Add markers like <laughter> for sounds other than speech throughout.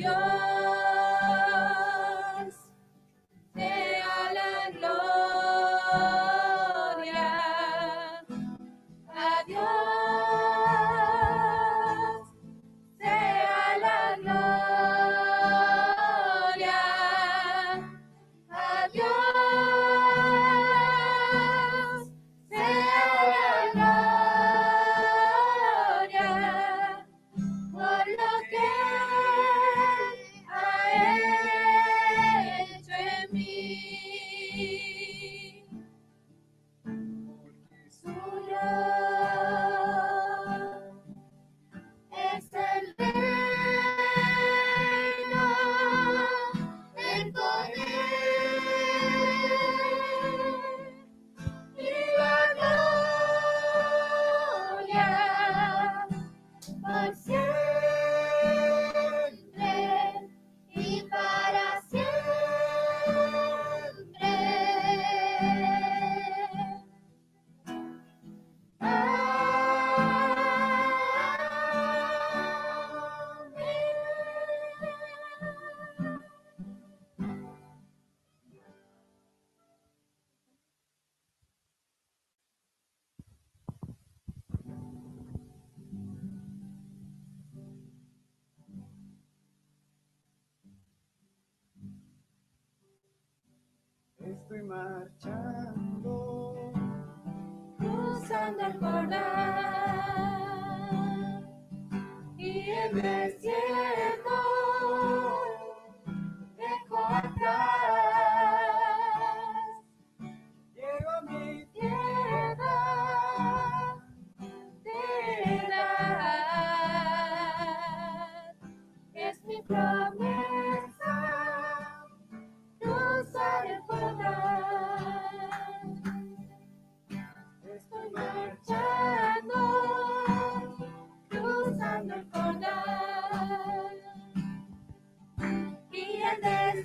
estoy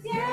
el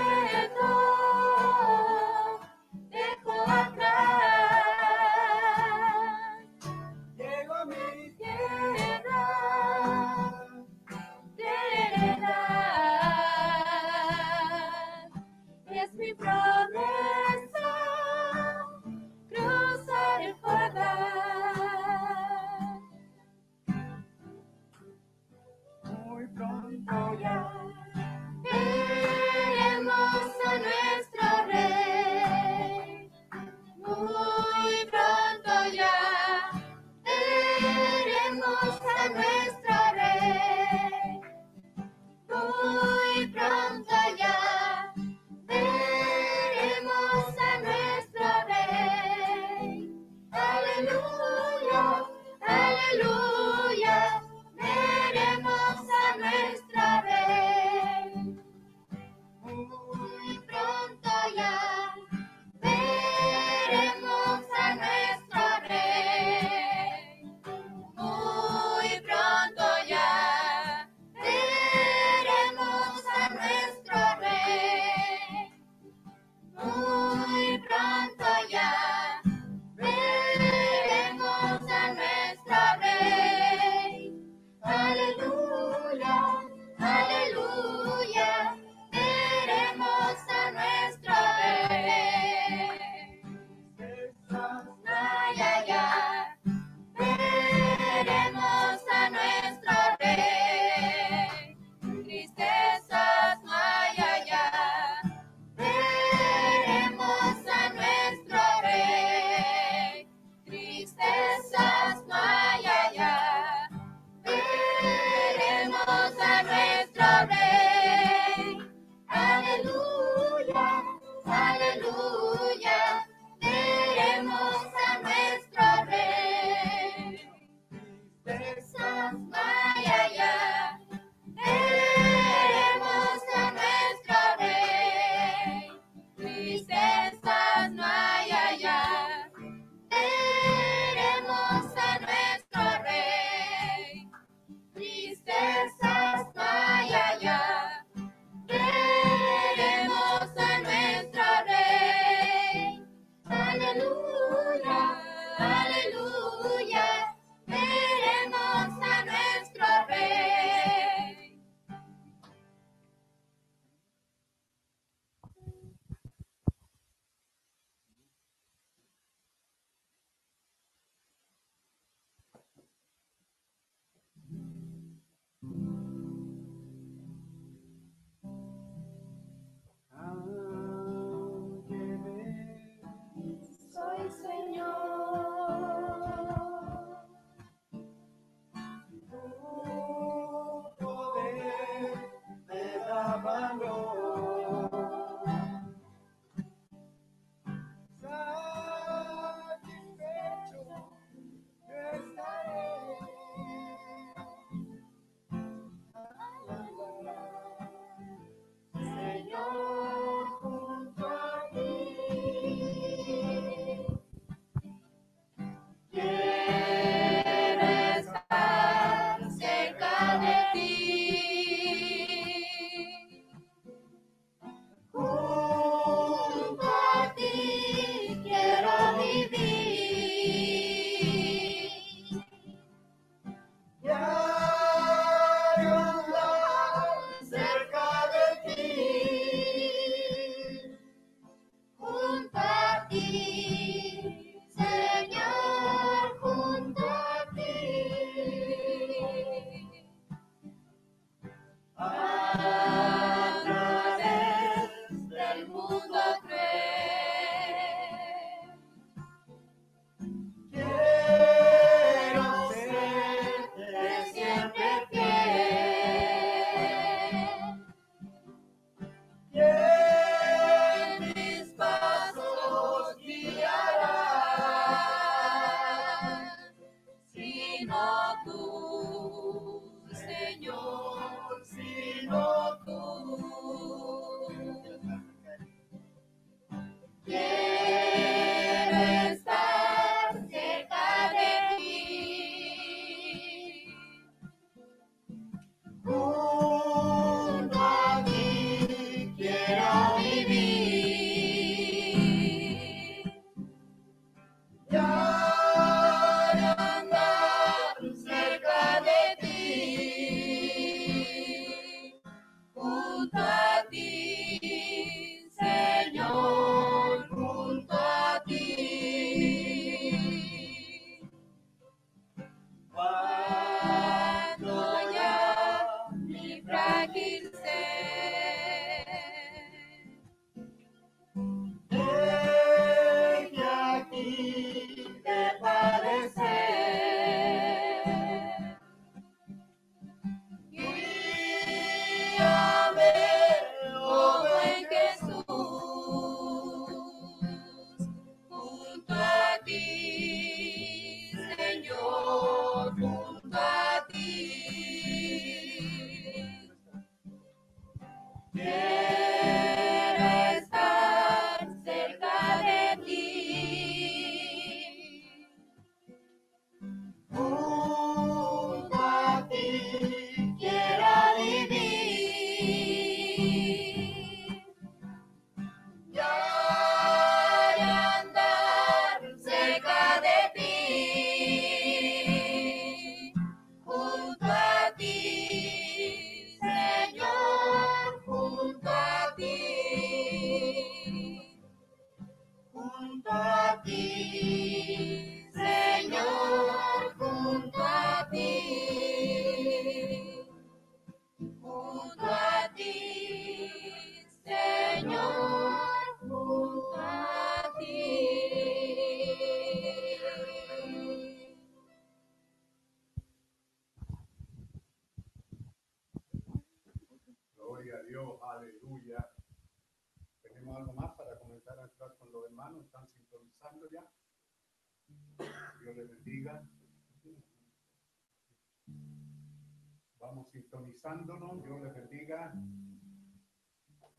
Vamos sintonizándonos. Dios les bendiga.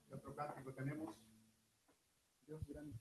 ¿Qué otro cántico tenemos? Dios grande.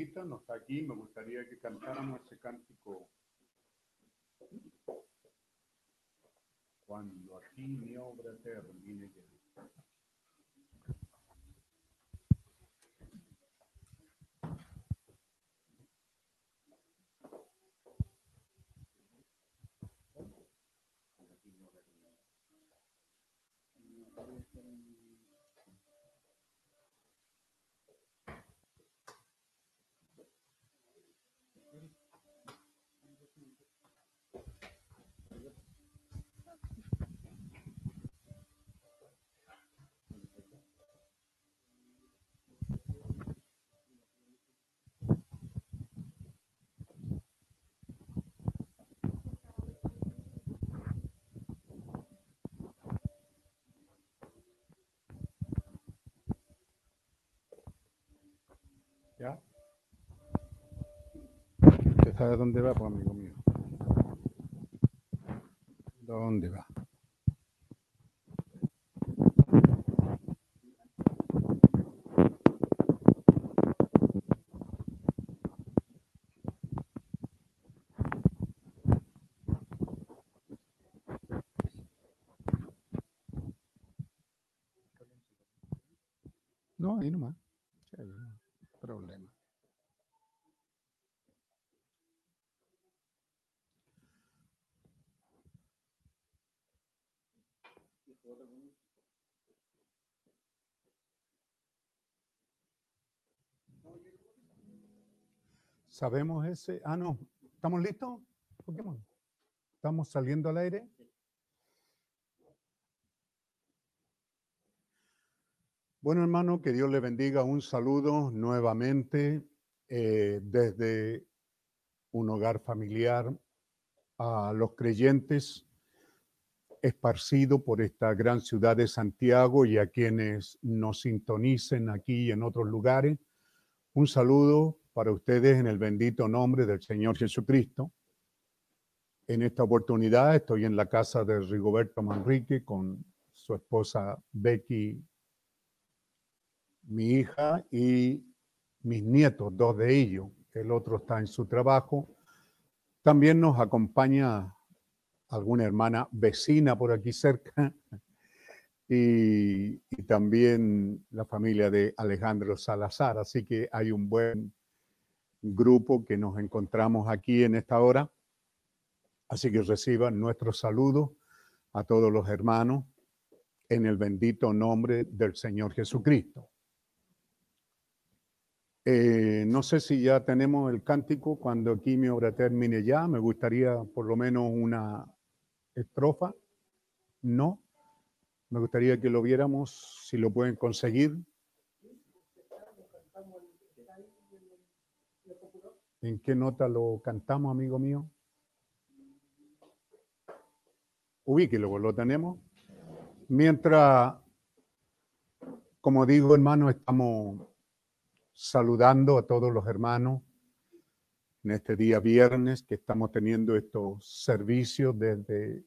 Glorita, no está aquí. Me gustaría que cantáramos ese cántico. Cuando aquí mi obra termine ya. ¿Ya? ¿Usted sabe dónde va, pues, amigo mío? ¿Dónde va? No, ahí nomás. Sí, ahí no hay problema. ¿Sabemos ese? Ah, no. ¿Estamos listos? Pokémon? ¿Estamos saliendo al aire? Bueno, hermano, que Dios le bendiga. Un saludo nuevamente eh, desde un hogar familiar a los creyentes esparcidos por esta gran ciudad de Santiago y a quienes nos sintonicen aquí y en otros lugares. Un saludo para ustedes en el bendito nombre del Señor Jesucristo. En esta oportunidad estoy en la casa de Rigoberto Manrique con su esposa Becky mi hija y mis nietos, dos de ellos. El otro está en su trabajo. También nos acompaña alguna hermana vecina por aquí cerca <laughs> y, y, también la familia de Alejandro Salazar. Así que hay un buen grupo que nos encontramos aquí en esta hora. Así que reciban nuestro saludo a todos los hermanos en el bendito nombre del Señor Jesucristo. Eh, no sé si ya tenemos el cántico cuando aquí mi obra termine ya. Me gustaría por lo menos una estrofa. No. Me gustaría que lo viéramos, si lo pueden conseguir. ¿En qué nota lo cantamos, amigo mío? Ubíquelo, lo tenemos. Mientras, como digo, hermano, estamos saludando a todos los hermanos en este día viernes que estamos teniendo estos servicios desde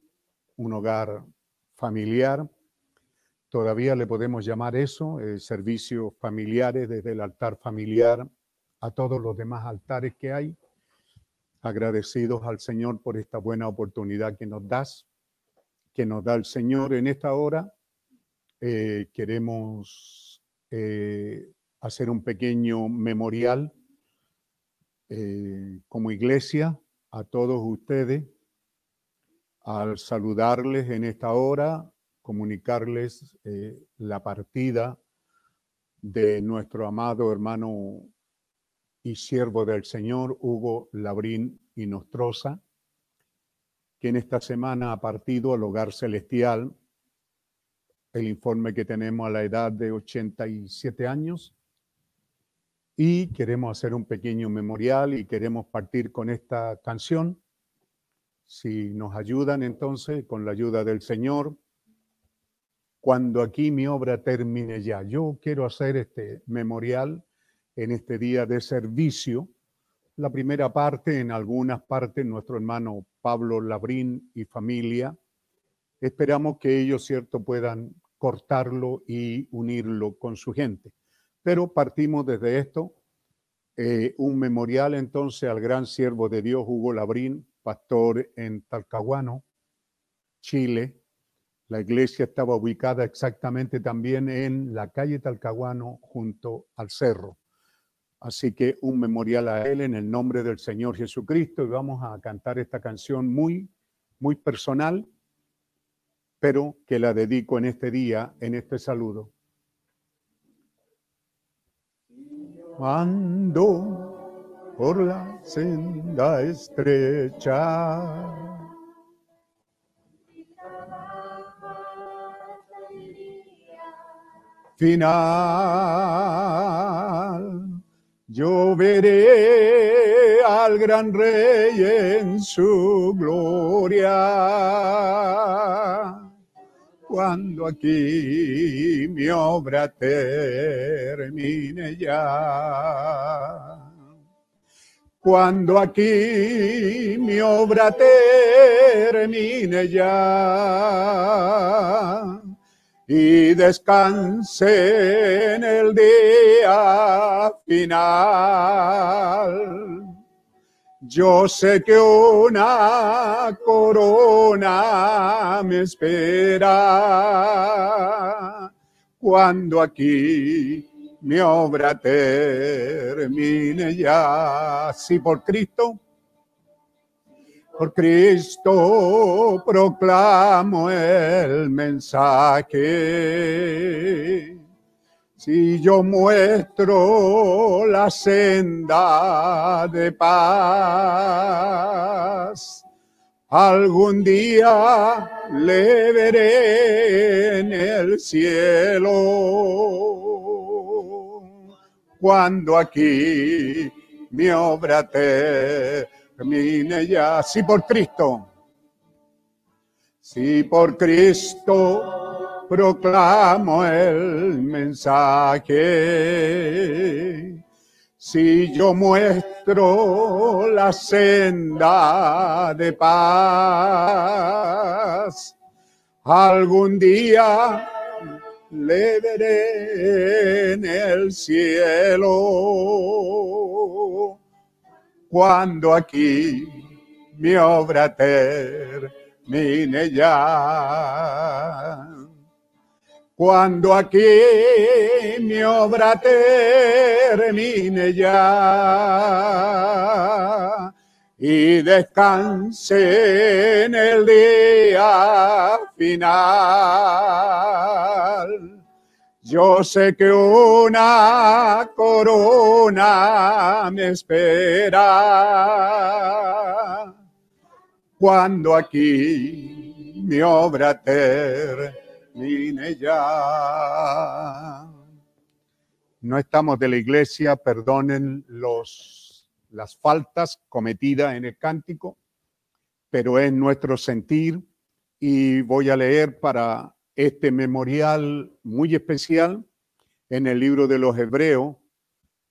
un hogar familiar. Todavía le podemos llamar eso, eh, servicios familiares desde el altar familiar a todos los demás altares que hay. Agradecidos al Señor por esta buena oportunidad que nos das, que nos da el Señor en esta hora. Eh, queremos eh, hacer un pequeño memorial eh, como iglesia a todos ustedes al saludarles en esta hora, comunicarles la partida de nuestro amado hermano y siervo del Señor, Hugo Labrín y Nostroza, que en esta semana ha partido al hogar celestial. El informe que tenemos a la edad de 87 años y queremos hacer un pequeño memorial y queremos partir con esta canción. Si nos ayudan entonces, con la ayuda del Señor, cuando aquí mi obra termine ya, yo quiero hacer este memorial en este día de servicio la primera parte, en algunas partes, nuestro hermano Pablo Labrín y familia. Esperamos que ellos, cierto, puedan cortarlo y unirlo con su gente. Pero partimos desde esto, eh, un memorial entonces al gran siervo de Dios, Hugo Labrín, pastor en Talcahuano, Chile. La iglesia estaba ubicada exactamente también en la calle Talcahuano, junto al cerro. Así que un memorial a él en el nombre del Señor Jesucristo y vamos a cantar esta canción muy, muy personal, pero que la dedico en este día, en este saludo. Ando por la senda estrecha. Final yo veré al gran rey en su gloria. Cuando aquí mi obra termine ya. Cuando aquí mi obra termine ya y descanse en el día final. Yo sé que una corona me espera cuando aquí mi obra termine ya. Si por Cristo por Cristo proclamo el mensaje. Si yo muestro la senda de paz, algún día le veré en el cielo. Cuando aquí mi obra te Termine ya. Sí por Cristo. Sí por Cristo proclamo el mensaje. Si yo muestro la senda de paz, algún día le veré en el cielo cuando aquí mi obra termine ya. Cuando aquí mi obra termine ya y descanse en el día final yo sé que una corona me espera cuando aquí mi obra termine ya. No estamos de la iglesia, perdonen los, las faltas cometidas en el cántico, pero es nuestro sentir y voy a leer para este memorial muy especial en el libro de los Hebreos,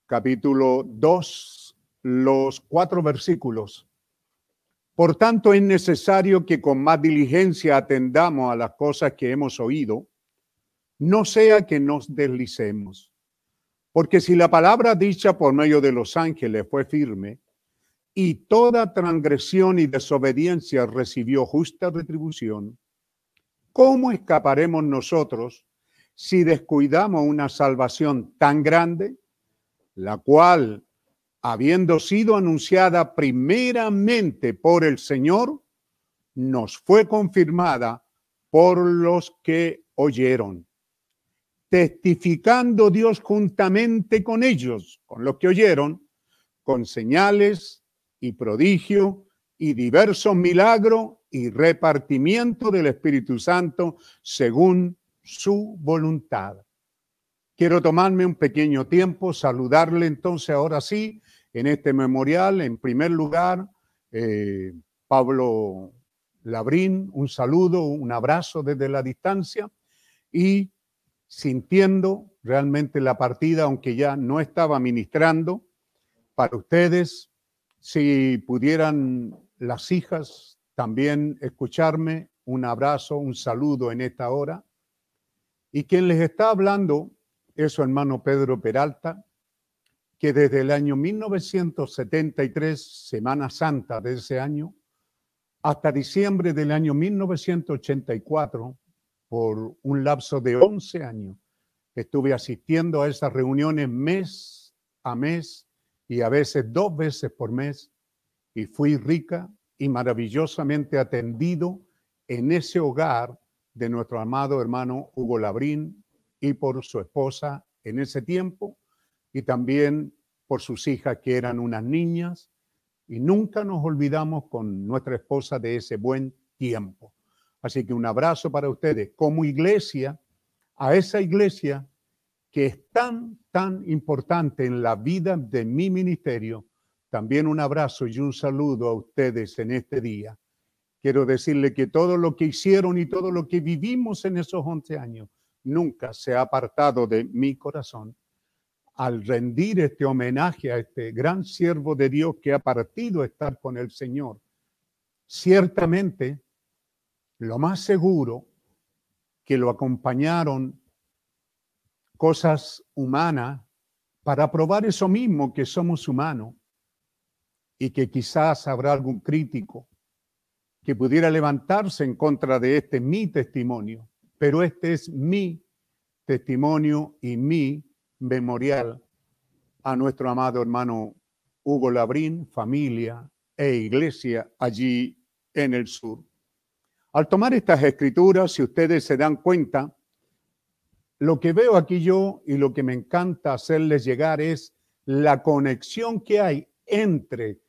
capítulo 2, los cuatro versículos. Por tanto, es necesario que con más diligencia atendamos a las cosas que hemos oído, no sea que nos deslicemos. Porque si la palabra dicha por medio de los ángeles fue firme, y toda transgresión y desobediencia recibió justa retribución, ¿Cómo escaparemos nosotros si descuidamos una salvación tan grande, la cual, habiendo sido anunciada primeramente por el Señor, nos fue confirmada por los que oyeron, testificando Dios juntamente con ellos, con los que oyeron, con señales y prodigio y diversos milagros y repartimiento del Espíritu Santo según su voluntad. Quiero tomarme un pequeño tiempo, saludarle entonces ahora sí en este memorial. En primer lugar, eh, Pablo Labrín, un saludo, un abrazo desde la distancia y sintiendo realmente la partida, aunque ya no estaba ministrando, para ustedes Si pudieran las hijas también escucharme, un abrazo, un saludo en esta hora. Y quien les está hablando es su hermano Pedro Peralta, que desde el año 1973, Semana Santa de ese año, hasta diciembre del año 1984, por un lapso de 11 años, estuve asistiendo a esas reuniones mes a mes y a veces dos veces por mes y fui rica y maravillosamente atendido en ese hogar de nuestro amado hermano Hugo Labrín y por su esposa en ese tiempo y también por sus hijas que eran unas niñas y nunca nos olvidamos con nuestra esposa de ese buen tiempo. Así que un abrazo para ustedes como iglesia, a esa iglesia que es tan, tan importante en la vida de mi ministerio. También un abrazo y un saludo a ustedes en este día. Quiero decirle que todo lo que hicieron y todo lo que vivimos en esos 11 años nunca se ha apartado de mi corazón al rendir este homenaje a este gran siervo de Dios que ha partido a estar con el Señor. Ciertamente, lo más seguro que lo acompañaron cosas humanas para probar eso mismo que somos humanos y que quizás habrá algún crítico que pudiera levantarse en contra de este mi testimonio, pero este es mi testimonio y mi memorial a nuestro amado hermano Hugo Labrín, familia e iglesia allí en el sur. Al tomar estas escrituras, si ustedes se dan cuenta, lo que veo aquí yo y lo que me encanta hacerles llegar es la conexión que hay entre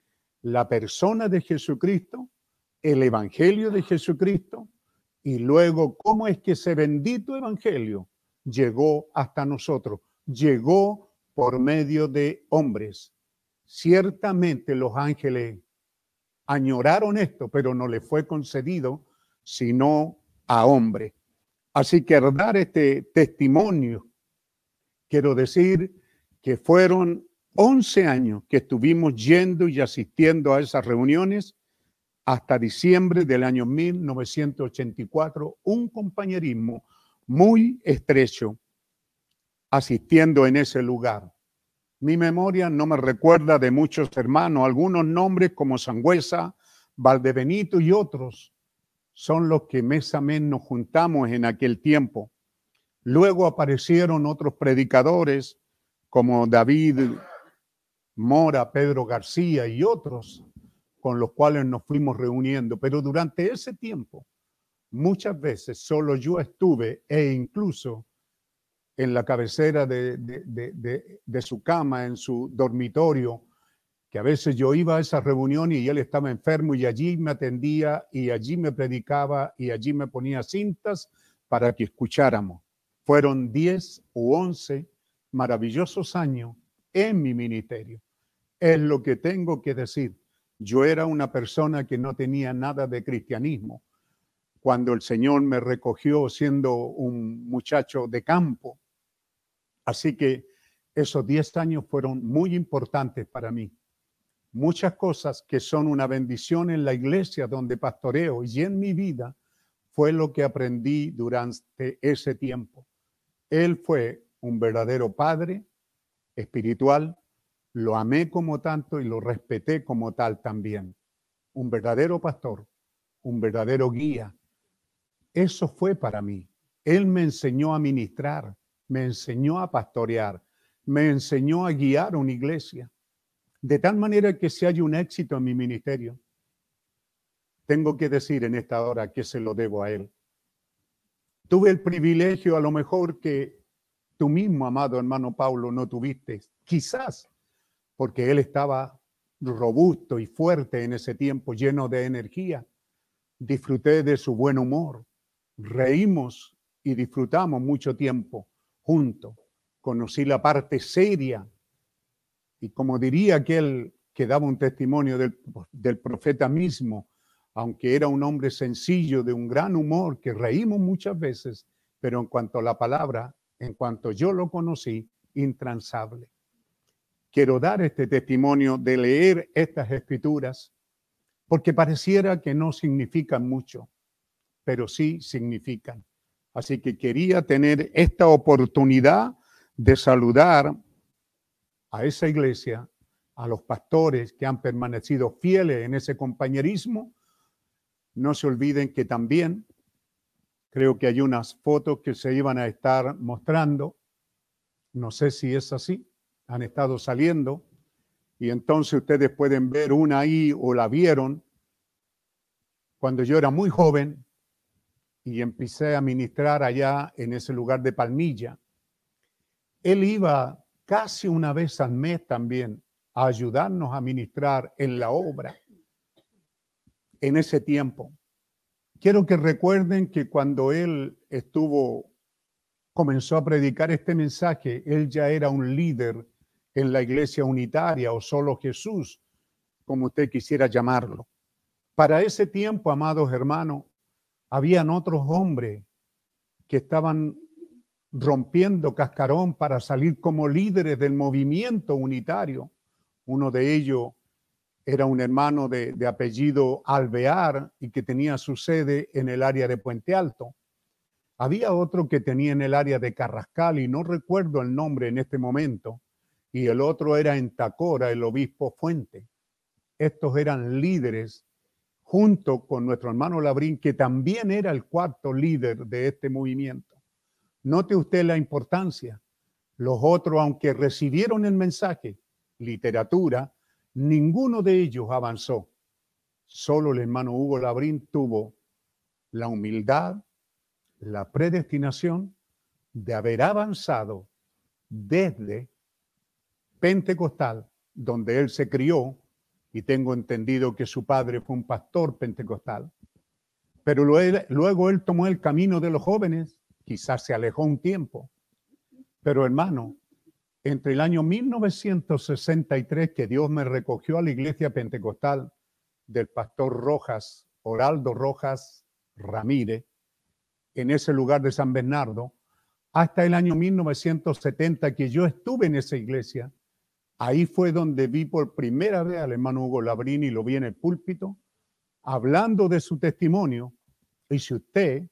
la persona de Jesucristo, el Evangelio de Jesucristo, y luego cómo es que ese bendito Evangelio llegó hasta nosotros llegó por medio de hombres. Ciertamente los ángeles añoraron esto, pero no le fue concedido sino a hombre. Así que dar este testimonio, quiero decir que fueron 11 años que estuvimos yendo y asistiendo a esas reuniones hasta diciembre del año 1984, un compañerismo muy estrecho asistiendo en ese lugar. Mi memoria no me recuerda de muchos hermanos, algunos nombres como Sangüesa, Valdebenito y otros son los que mes a mes nos juntamos en aquel tiempo. Luego aparecieron otros predicadores como David Mora, Pedro García y otros con los cuales nos fuimos reuniendo. Pero durante ese tiempo, muchas veces solo yo estuve e incluso en la cabecera de, su cama, en su dormitorio, que a veces yo iba a esa reunión y él estaba enfermo y allí me atendía y allí me predicaba y allí me ponía cintas para que escucháramos. Fueron 10 u 11 maravillosos años en mi ministerio. Es lo que tengo que decir. Yo era una persona que no tenía nada de cristianismo. Cuando el Señor me recogió siendo un muchacho de campo, Así que esos 10 años fueron muy importantes para mí. Muchas cosas que son una bendición en la iglesia donde pastoreo y en mi vida fue lo que aprendí durante ese tiempo. Él fue un verdadero padre espiritual, lo amé como tanto y lo respeté como tal también. Un verdadero pastor, un verdadero guía. Eso fue para mí. Él me enseñó a ministrar, me enseñó a pastorear, me enseñó a guiar una iglesia, de tal manera que si hay un éxito en mi ministerio, tengo que decir en esta hora que se lo debo a él. Tuve el privilegio a lo mejor que tú mismo, amado hermano Pablo, no tuviste, quizás porque él estaba robusto y fuerte en ese tiempo, lleno de energía. Disfruté de su buen humor, reímos y disfrutamos mucho tiempo junto. Conocí la parte seria y como diría aquel que daba un testimonio del profeta mismo, aunque era un hombre sencillo, de un gran humor, que reímos muchas veces, pero en cuanto a la palabra, en cuanto yo lo conocí, intransable. quiero dar este testimonio de leer estas escrituras porque pareciera que no significan mucho, pero sí significan. Así que quería tener esta oportunidad de saludar a esa iglesia, a los pastores que han permanecido fieles en ese compañerismo. No se olviden que también creo que hay unas fotos que se iban a estar mostrando. No sé si es así han estado saliendo y entonces ustedes pueden ver una ahí o la vieron cuando yo era muy joven y empecé a ministrar allá en ese lugar de Palmilla. Él iba casi una vez al mes también a ayudarnos a ministrar en la obra en ese tiempo. Quiero que recuerden que cuando él estuvo, comenzó a predicar este mensaje, él ya era un líder en la iglesia unitaria o solo Jesús, como usted quisiera llamarlo. Para ese tiempo, amados hermanos, habían otros hombres que estaban rompiendo cascarón para salir como líderes del movimiento unitario. Uno de ellos era un hermano de, de, apellido Alvear y que tenía su sede en el área de Puente Alto. Había otro que tenía en el área de Carrascal y no recuerdo el nombre en este momento y el otro era en Tacora, el obispo Fuente. Estos eran líderes junto con nuestro hermano Labrín, que también era el cuarto líder de este movimiento. Note usted la importancia. Los otros, aunque recibieron el mensaje, literatura, ninguno de ellos avanzó. Solo el hermano Hugo Labrín tuvo la humildad, la predestinación de haber avanzado desde pentecostal, donde él se crió, y tengo entendido que su padre fue un pastor pentecostal. Pero luego, él tomó el camino de los jóvenes, quizás se alejó un tiempo. Pero hermano, entre el año 1963 que Dios me recogió a la iglesia pentecostal del pastor Rojas, Oraldo Rojas Ramírez, en ese lugar de San Bernardo, hasta el año 1970 que yo estuve en esa iglesia, Ahí fue donde vi por primera vez al hermano Hugo Labrini, lo vi en el púlpito, hablando de su testimonio. Y si usted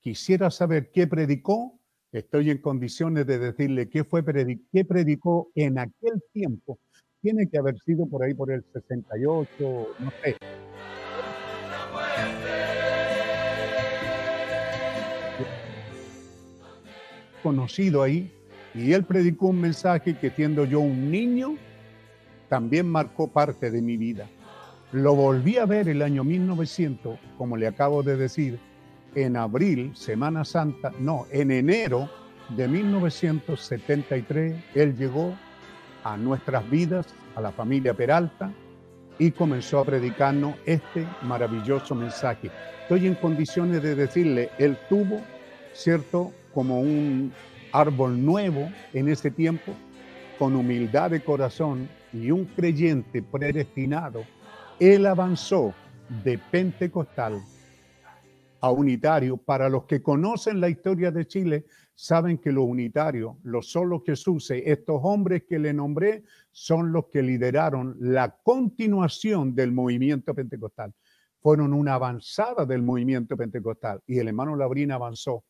quisiera saber qué predicó, estoy en condiciones de decirle qué fue qué predicó en aquel tiempo. Tiene que haber sido por ahí por el 68, no sé. Conocido ahí, y él predicó un mensaje que siendo yo un niño, también marcó parte de mi vida. Lo volví a ver el año 1900, como le acabo de decir, en abril, Semana Santa, no, en enero de 1973, él llegó a nuestras vidas, a la familia Peralta, y comenzó a predicarnos este maravilloso mensaje. Estoy en condiciones de decirle, él tuvo, ¿cierto?, como un árbol nuevo en ese tiempo, con humildad de corazón y un creyente predestinado, él avanzó de pentecostal a unitario. Para los que conocen la historia de Chile, saben que los unitarios, los solos Jesús, estos hombres que le nombré, son los que lideraron la continuación del movimiento pentecostal. Fueron una avanzada del movimiento pentecostal y el hermano Labrín avanzó.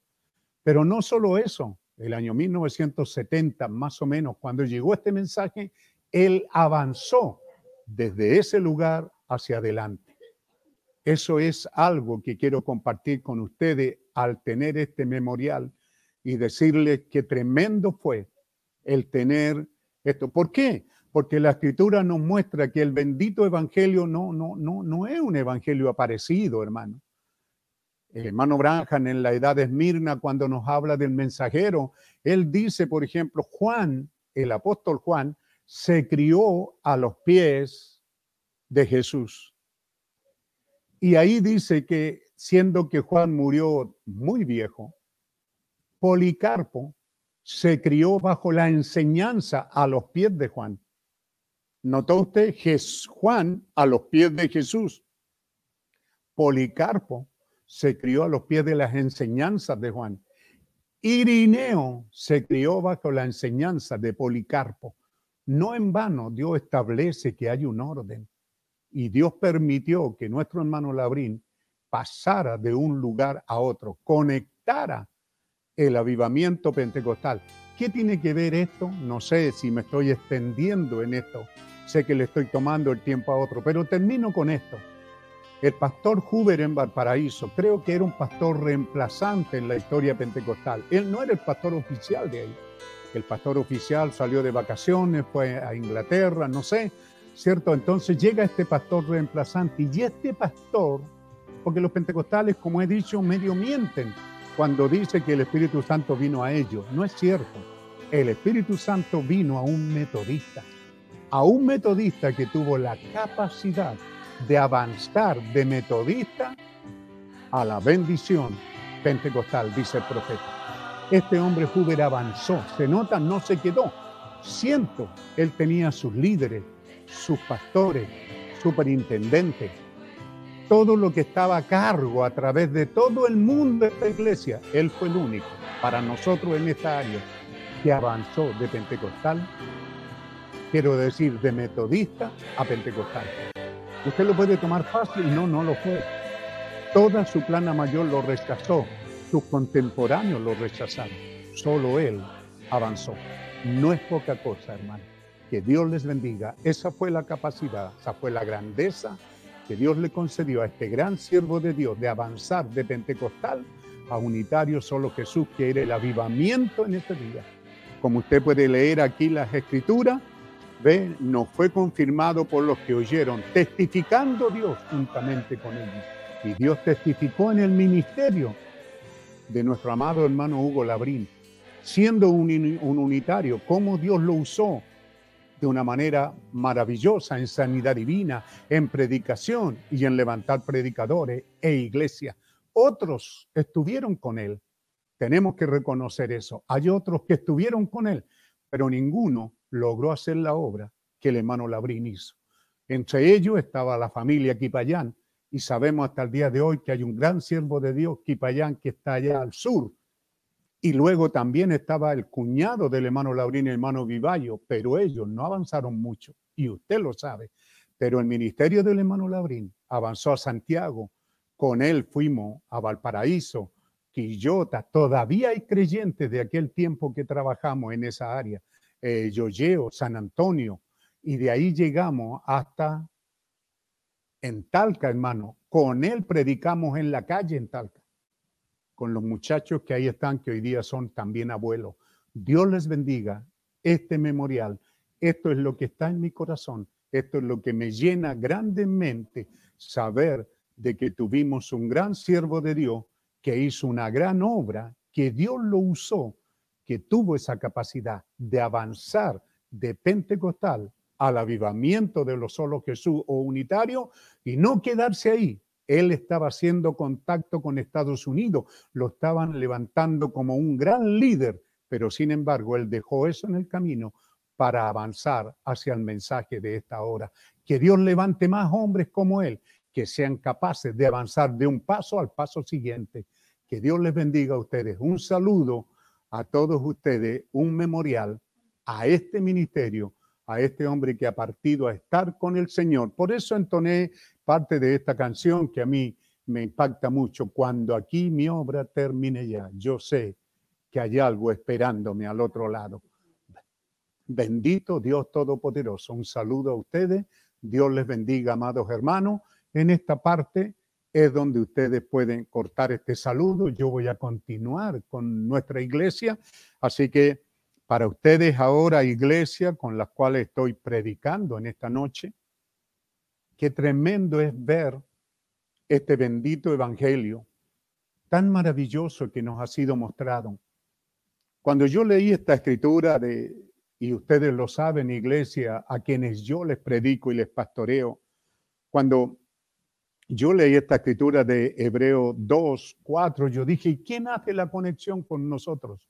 Pero no solo eso, el año 1970, más o menos, cuando llegó este mensaje, él avanzó desde ese lugar hacia adelante. Eso es algo que quiero compartir con ustedes al tener este memorial y decirles que tremendo fue el tener esto. ¿Por qué? Porque la escritura nos muestra que el bendito evangelio no, no, no, no es un evangelio aparecido, hermano. El hermano Branham en la edad de Esmirna, cuando nos habla del mensajero, él dice, por ejemplo, Juan, el apóstol Juan, se crió a los pies de Jesús. Y ahí dice que siendo que Juan murió muy viejo, Policarpo se crió bajo la enseñanza a los pies de Juan. ¿Notó usted? Juan a los pies de Jesús. Policarpo se crió a los pies de las enseñanzas de Juan. Irineo se crió bajo la enseñanza de Policarpo. No en vano Dios establece que hay un orden y Dios permitió que nuestro hermano Labrín pasara de un lugar a otro, conectara el avivamiento pentecostal. ¿Qué tiene que ver esto? No sé si me estoy extendiendo en esto. Sé que le estoy tomando el tiempo a otro, pero termino con esto. El pastor Huber en Valparaíso, creo que era un pastor reemplazante en la historia pentecostal. Él no era el pastor oficial de ahí. El pastor oficial salió de vacaciones, fue a Inglaterra, no sé, ¿cierto? Entonces llega este pastor reemplazante y este pastor, porque los pentecostales, como he dicho, medio mienten cuando dice que el Espíritu Santo vino a ellos. No es cierto. El Espíritu Santo vino a un metodista, a un metodista que tuvo la capacidad de avanzar de metodista a la bendición pentecostal, dice el profeta. Este hombre Huber avanzó, se nota, no se quedó. Siento, él tenía sus líderes, sus pastores, superintendentes, todo lo que estaba a cargo a través de todo el mundo de esta iglesia. Él fue el único para nosotros en esta área que avanzó de pentecostal, quiero decir, de metodista a pentecostal. Usted lo puede tomar fácil, no, no lo fue. Toda su plana mayor lo rechazó sus contemporáneos lo rechazaron. Solo él avanzó. No es poca cosa, hermano. Que Dios les bendiga. Esa fue la capacidad, esa fue la grandeza que Dios le concedió a este gran siervo de Dios de avanzar de pentecostal a unitario solo Jesús, que era el avivamiento en este día. Como usted puede leer aquí las escrituras, ve, nos fue confirmado por los que oyeron, testificando Dios juntamente con ellos. Y Dios testificó en el ministerio de nuestro amado hermano Hugo Labrín, siendo un, unitario, cómo Dios lo usó de una manera maravillosa en sanidad divina, en predicación y en levantar predicadores e iglesias. Otros estuvieron con él. Tenemos que reconocer eso. Hay otros que estuvieron con él, pero ninguno logró hacer la obra que el hermano Labrín hizo. Entre ellos estaba la familia Quipayán, y sabemos hasta el día de hoy que hay un gran siervo de Dios, Kipayán, que está allá al sur. Y luego también estaba el cuñado del hermano Laurín y el hermano Vivallo, pero ellos no avanzaron mucho, y usted lo sabe. Pero el ministerio del hermano Laurín avanzó a Santiago, con él fuimos a Valparaíso, Quillota, todavía hay creyentes de aquel tiempo que trabajamos en esa área, eh, San Antonio, y de ahí llegamos hasta en Talca, hermano. Con él predicamos en la calle en Talca, con los muchachos que ahí están, que hoy día son también abuelos. Dios les bendiga este memorial. Esto es lo que está en mi corazón. Esto es lo que me llena grandemente saber de que tuvimos un gran siervo de Dios que hizo una gran obra, que Dios lo usó, que tuvo esa capacidad de avanzar de pentecostal al avivamiento de los solo Jesús o unitario y no quedarse ahí. Él estaba haciendo contacto con Estados Unidos, lo estaban levantando como un gran líder, pero sin embargo él dejó eso en el camino para avanzar hacia el mensaje de esta hora. Que Dios levante más hombres como él, que sean capaces de avanzar de un paso al paso siguiente. Que Dios les bendiga a ustedes. Un saludo a todos ustedes, un memorial a este ministerio a este hombre que ha partido a estar con el Señor. Por eso entoné parte de esta canción que a mí me impacta mucho. Cuando aquí mi obra termine ya, yo sé que hay algo esperándome al otro lado. Bendito Dios Todopoderoso. Un saludo a ustedes. Dios les bendiga, amados hermanos. En esta parte es donde ustedes pueden cortar este saludo. Yo voy a continuar con nuestra iglesia. Así que para ustedes ahora, iglesia, con las cuales estoy predicando en esta noche, qué tremendo es ver este bendito evangelio tan maravilloso que nos ha sido mostrado. Cuando yo leí esta escritura de, y ustedes lo saben, iglesia, a quienes yo les predico y les pastoreo, cuando yo leí esta escritura de Hebreo 2, 4, yo dije, ¿quién hace la conexión con nosotros?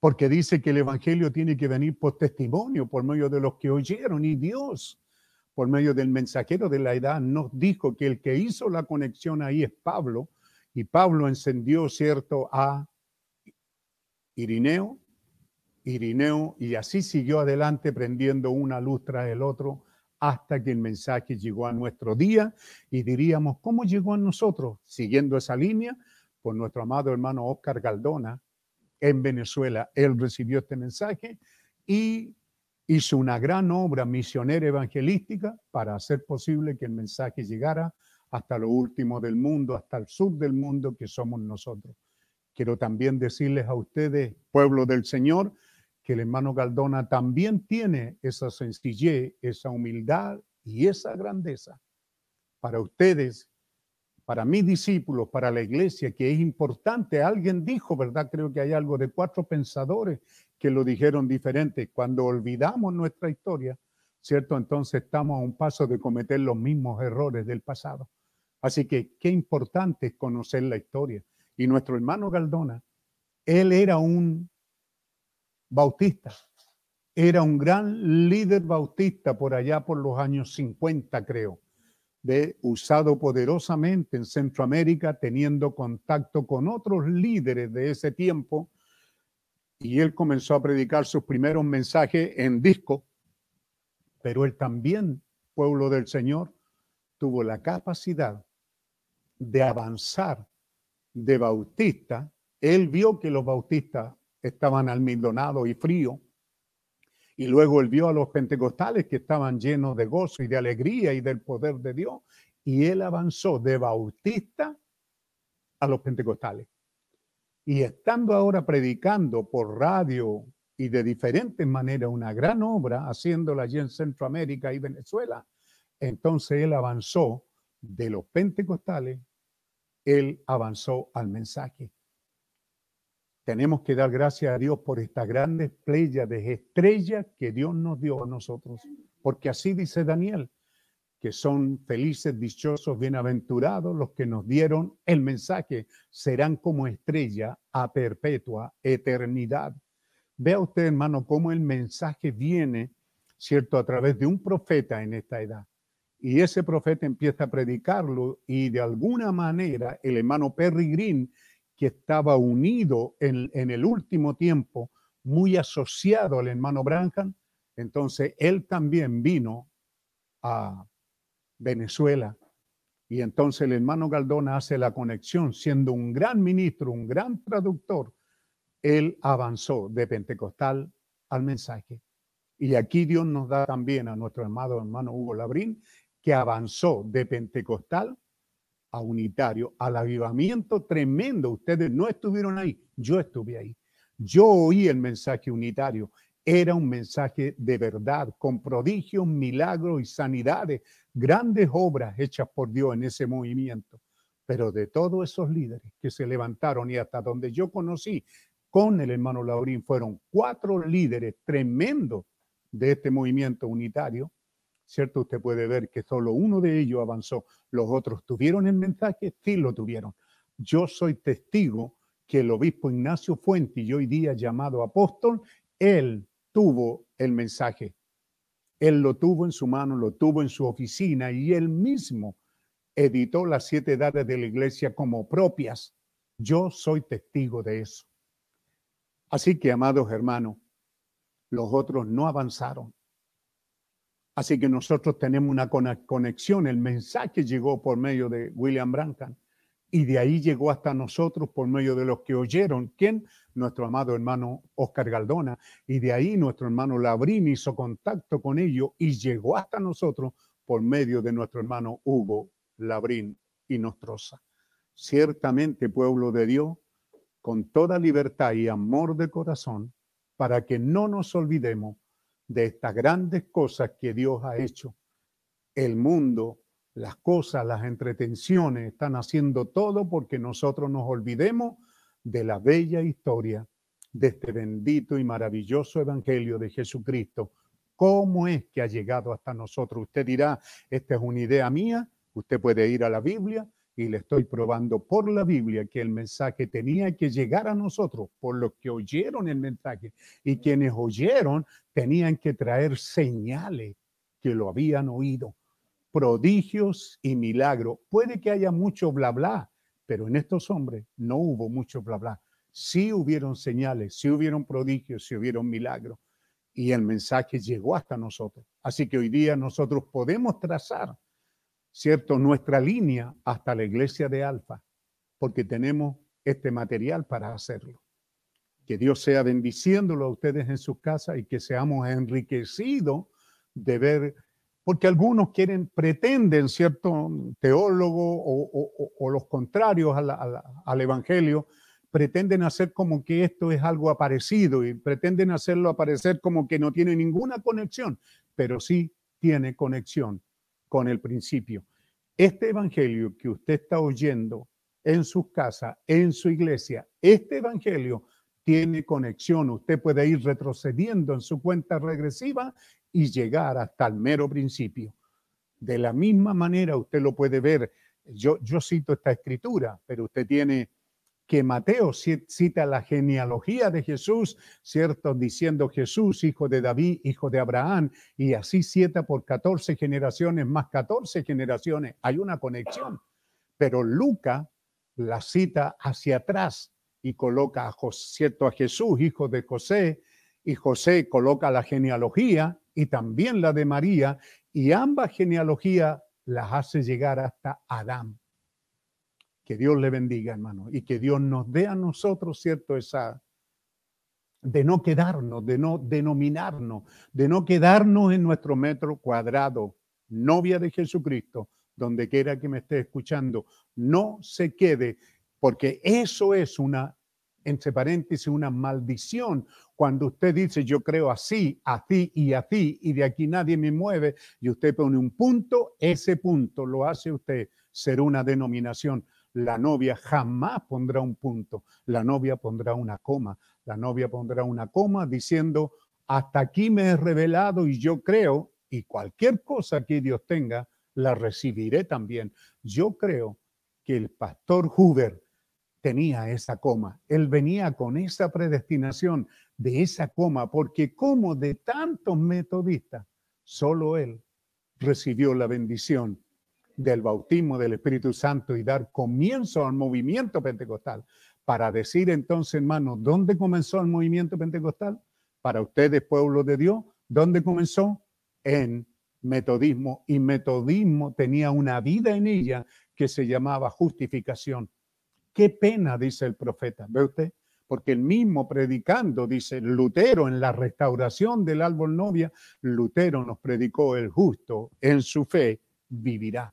Porque dice que el Evangelio tiene que venir por testimonio, por medio de los que oyeron, y Dios, por medio del mensajero de la edad, nos dijo que el que hizo la conexión ahí es Pablo, y Pablo encendió, cierto, a Irineo, Irineo, y así siguió adelante prendiendo una luz tras el otro hasta que el mensaje llegó a nuestro día y diríamos, ¿cómo llegó a nosotros? Siguiendo esa línea, por nuestro amado hermano Oscar Galdona en Venezuela. Él recibió este mensaje y hizo una gran obra misionera evangelística para hacer posible que el mensaje llegara hasta lo último del mundo, hasta el sur del mundo que somos nosotros. Quiero también decirles a ustedes, pueblo del Señor, que el hermano Galdona también tiene esa sencillez, esa humildad y esa grandeza. Para ustedes, para mis discípulos, para la iglesia, que es importante. Alguien dijo, ¿verdad? Creo que hay algo de cuatro pensadores que lo dijeron diferente. Cuando olvidamos nuestra historia, ¿cierto? Entonces estamos a un paso de cometer los mismos errores del pasado. Así que qué importante es conocer la historia. Y nuestro hermano Galdona, él era un bautista. Era un gran líder bautista por allá por los años 50, creo, de usado poderosamente en Centroamérica, teniendo contacto con otros líderes de ese tiempo. Y él comenzó a predicar sus primeros mensajes en disco, pero él también, pueblo del Señor, tuvo la capacidad de avanzar de bautista. Él vio que los bautistas estaban almidonados y fríos. Y luego él vio a los pentecostales que estaban llenos de gozo y de alegría y del poder de Dios. Y él avanzó de bautista a los pentecostales. Y estando ahora predicando por radio y de diferentes maneras una gran obra, haciéndola allí en Centroamérica y Venezuela, entonces él avanzó de los pentecostales, él avanzó al mensaje. Tenemos que dar gracias a Dios por esta grandes de estrellas que Dios nos dio a nosotros, porque así dice Daniel, que son felices, dichosos, bienaventurados los que nos dieron el mensaje, serán como estrella a perpetua eternidad. Vea usted, hermano, cómo el mensaje viene, ¿cierto?, a través de un profeta en esta edad. Y ese profeta empieza a predicarlo y de alguna manera el hermano Perry Green que estaba unido en, el último tiempo, muy asociado al hermano Branham. Entonces, él también vino a Venezuela. Y entonces el hermano Galdona hace la conexión, siendo un gran ministro, un gran traductor. Él avanzó de Pentecostal al mensaje. Y aquí Dios nos da también a nuestro amado hermano Hugo Labrín, que avanzó de Pentecostal a unitario, al avivamiento tremendo. Ustedes no estuvieron ahí, yo estuve ahí. Yo oí el mensaje unitario. Era un mensaje de verdad, con prodigios, milagros y sanidades, grandes obras hechas por Dios en ese movimiento. Pero de todos esos líderes que se levantaron y hasta donde yo conocí con el hermano Laurín, fueron cuatro líderes tremendos de este movimiento unitario ¿cierto? Usted puede ver que solo uno de ellos avanzó. Los otros tuvieron el mensaje, sí lo tuvieron. Yo soy testigo que el obispo Ignacio Fuente, y hoy día llamado apóstol, él tuvo el mensaje. Él lo tuvo en su mano, lo tuvo en su oficina y él mismo editó las siete edades de la iglesia como propias. Yo soy testigo de eso. Así que, amados hermanos, los otros no avanzaron. Así que nosotros tenemos una conexión. El mensaje llegó por medio de William Branham y de ahí llegó hasta nosotros por medio de los que oyeron. ¿Quién? Nuestro amado hermano Oscar Galdona. Y de ahí nuestro hermano Labrín hizo contacto con ellos y llegó hasta nosotros por medio de nuestro hermano Hugo Labrín y Nostroza. Ciertamente, pueblo de Dios, con toda libertad y amor de corazón, para que no nos olvidemos de estas grandes cosas que Dios ha hecho. El mundo, las cosas, las entretenciones están haciendo todo porque nosotros nos olvidemos de la bella historia de este bendito y maravilloso Evangelio de Jesucristo. ¿Cómo es que ha llegado hasta nosotros? Usted dirá, esta es una idea mía, usted puede ir a la Biblia, y le estoy probando por la Biblia que el mensaje tenía que llegar a nosotros por los que oyeron el mensaje y quienes oyeron tenían que traer señales que lo habían oído, prodigios y milagros. Puede que haya mucho bla bla, pero en estos hombres no hubo mucho bla bla, sí hubieron señales, sí hubieron prodigios, sí hubieron milagros. Y el mensaje llegó hasta nosotros. Así que hoy día nosotros podemos trazar, ¿cierto?, nuestra línea hasta la iglesia de Alfa, porque tenemos este material para hacerlo. Que Dios sea bendiciéndolo a ustedes en sus casas y que seamos enriquecidos de ver, porque algunos quieren, pretenden, ¿cierto? Teólogos o, los contrarios al Evangelio, pretenden hacer como que esto es algo aparecido y pretenden hacerlo aparecer como que no tiene ninguna conexión, pero sí tiene conexión con el principio. Este Evangelio que usted está oyendo en sus casas, en su iglesia. Este Evangelio tiene conexión. Usted puede ir retrocediendo en su cuenta regresiva y llegar hasta el mero principio. De la misma manera, usted lo puede ver. Yo, yo cito esta escritura, pero usted tiene que Mateo cita la genealogía de Jesús, ¿cierto? Diciendo Jesús, hijo de David, hijo de Abraham, y así siete por 14 generaciones más 14 generaciones. Hay una conexión. Pero Lucas la cita hacia atrás y coloca a, ¿cierto? a Jesús, hijo de José, y José coloca la genealogía y también la de María, y ambas genealogías las hace llegar hasta Adán. Que Dios le bendiga, hermano, y que Dios nos dé a nosotros, ¿cierto? Esa, de no quedarnos, de no denominarnos, de no quedarnos en nuestro metro cuadrado, novia de Jesucristo, donde quiera que me esté escuchando, no se quede, porque eso es una, entre paréntesis, una maldición. Cuando usted dice, yo creo así, así y así, y de aquí nadie me mueve, y usted pone un punto, ese punto lo hace usted ser una denominación. La novia jamás pondrá un punto, la novia pondrá una coma, la novia pondrá una coma diciendo, hasta aquí me he revelado y yo creo, y cualquier cosa que Dios tenga, la recibiré también. Yo creo que el pastor Huber tenía esa coma. Él venía con esa predestinación de esa coma, porque como de tantos metodistas, solo él recibió la bendición del bautismo del Espíritu Santo y dar comienzo al movimiento pentecostal. Para decir entonces, hermanos, ¿dónde comenzó el movimiento pentecostal? Para ustedes, pueblo de Dios, ¿dónde comenzó? En metodismo y metodismo tenía una vida en ella que se llamaba justificación. Qué pena, dice el profeta, ¿ve usted? Porque el mismo predicando, dice Lutero en la restauración del árbol novia, Lutero nos predicó el justo en su fe vivirá.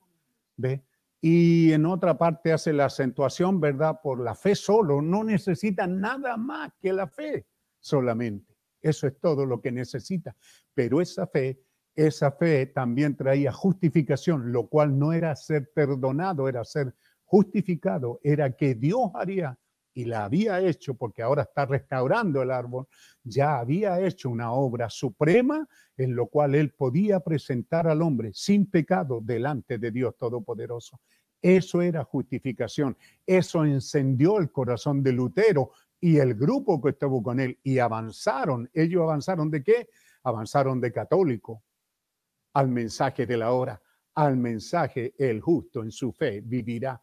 ¿Ve? Y en otra parte hace la acentuación, ¿verdad? Por la fe solo, no necesita nada más que la fe solamente. Eso es todo lo que necesita. Pero esa fe esa fe también traía justificación, lo cual no era ser perdonado, era ser justificado, era que Dios haría y la había hecho porque ahora está restaurando el árbol, ya había hecho una obra suprema en lo cual él podía presentar al hombre sin pecado delante de Dios Todopoderoso. Eso era justificación. Eso encendió el corazón de Lutero y el grupo que estuvo con él y avanzaron. Ellos avanzaron de qué? Avanzaron de católico, al mensaje de la hora, al mensaje el justo en su fe vivirá.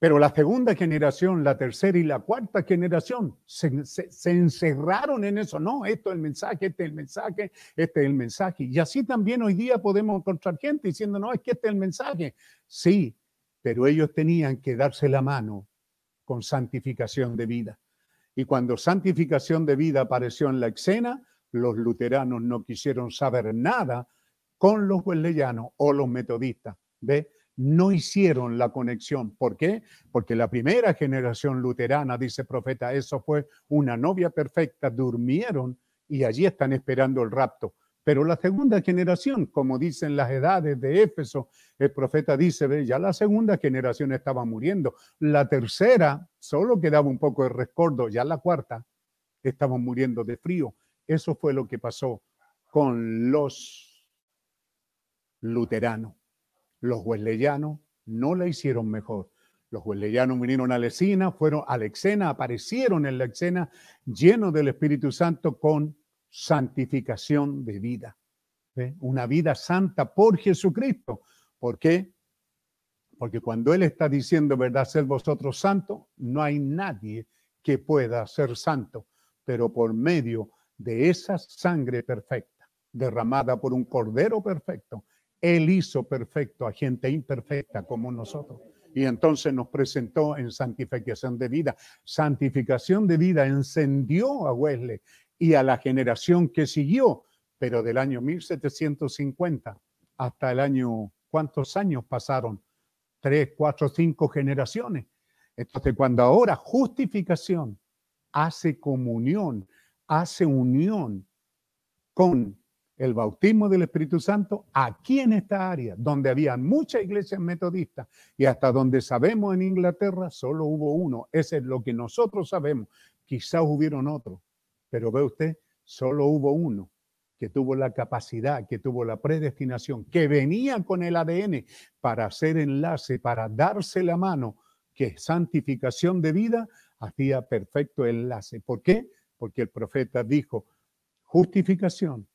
Pero la segunda generación, la tercera y la cuarta generación se, encerraron en eso. No, esto es el mensaje, este es el mensaje, este es el mensaje. Y así también hoy día podemos encontrar gente diciendo, no, es que este es el mensaje. Sí, pero ellos tenían que darse la mano con santificación de vida. Y cuando santificación de vida apareció en la escena, los luteranos no quisieron saber nada con los wesleyanos o los metodistas. ¿Ve? No hicieron la conexión. ¿Por qué? Porque la primera generación luterana, dice profeta, eso fue una novia perfecta, durmieron y allí están esperando el rapto. Pero la segunda generación, como dicen las edades de Éfeso, el profeta dice, ve, ya la segunda generación estaba muriendo. La tercera solo quedaba un poco de rescordo, ya la cuarta estaba muriendo de frío. Eso fue lo que pasó con los luterano. Los wesleyanos no la hicieron mejor. Los wesleyanos vinieron a la escena, fueron a la escena, aparecieron en la escena llenos del Espíritu Santo con santificación de vida. Una vida santa por Jesucristo. ¿Por qué? Porque cuando Él está diciendo, ¿verdad? Ser vosotros santos, no hay nadie que pueda ser santo, pero por medio de esa sangre perfecta, derramada por un cordero perfecto, Él hizo perfecto a gente imperfecta como nosotros. Y entonces nos presentó en santificación de vida. Santificación de vida encendió a Wesley y a la generación que siguió, pero del año 1750 hasta el año, ¿cuántos años pasaron? Tres, cuatro, cinco generaciones. Entonces, cuando ahora justificación hace comunión, hace unión con el bautismo del Espíritu Santo aquí en esta área, donde había muchas iglesias metodistas y hasta donde sabemos en Inglaterra solo hubo uno. Ese es lo que nosotros sabemos. Quizás hubieron otros, pero ve usted, solo hubo uno que tuvo la capacidad, que tuvo la predestinación, que venía con el ADN para hacer enlace, para darse la mano, que santificación de vida hacía perfecto enlace. ¿Por qué? Porque el profeta dijo, justificación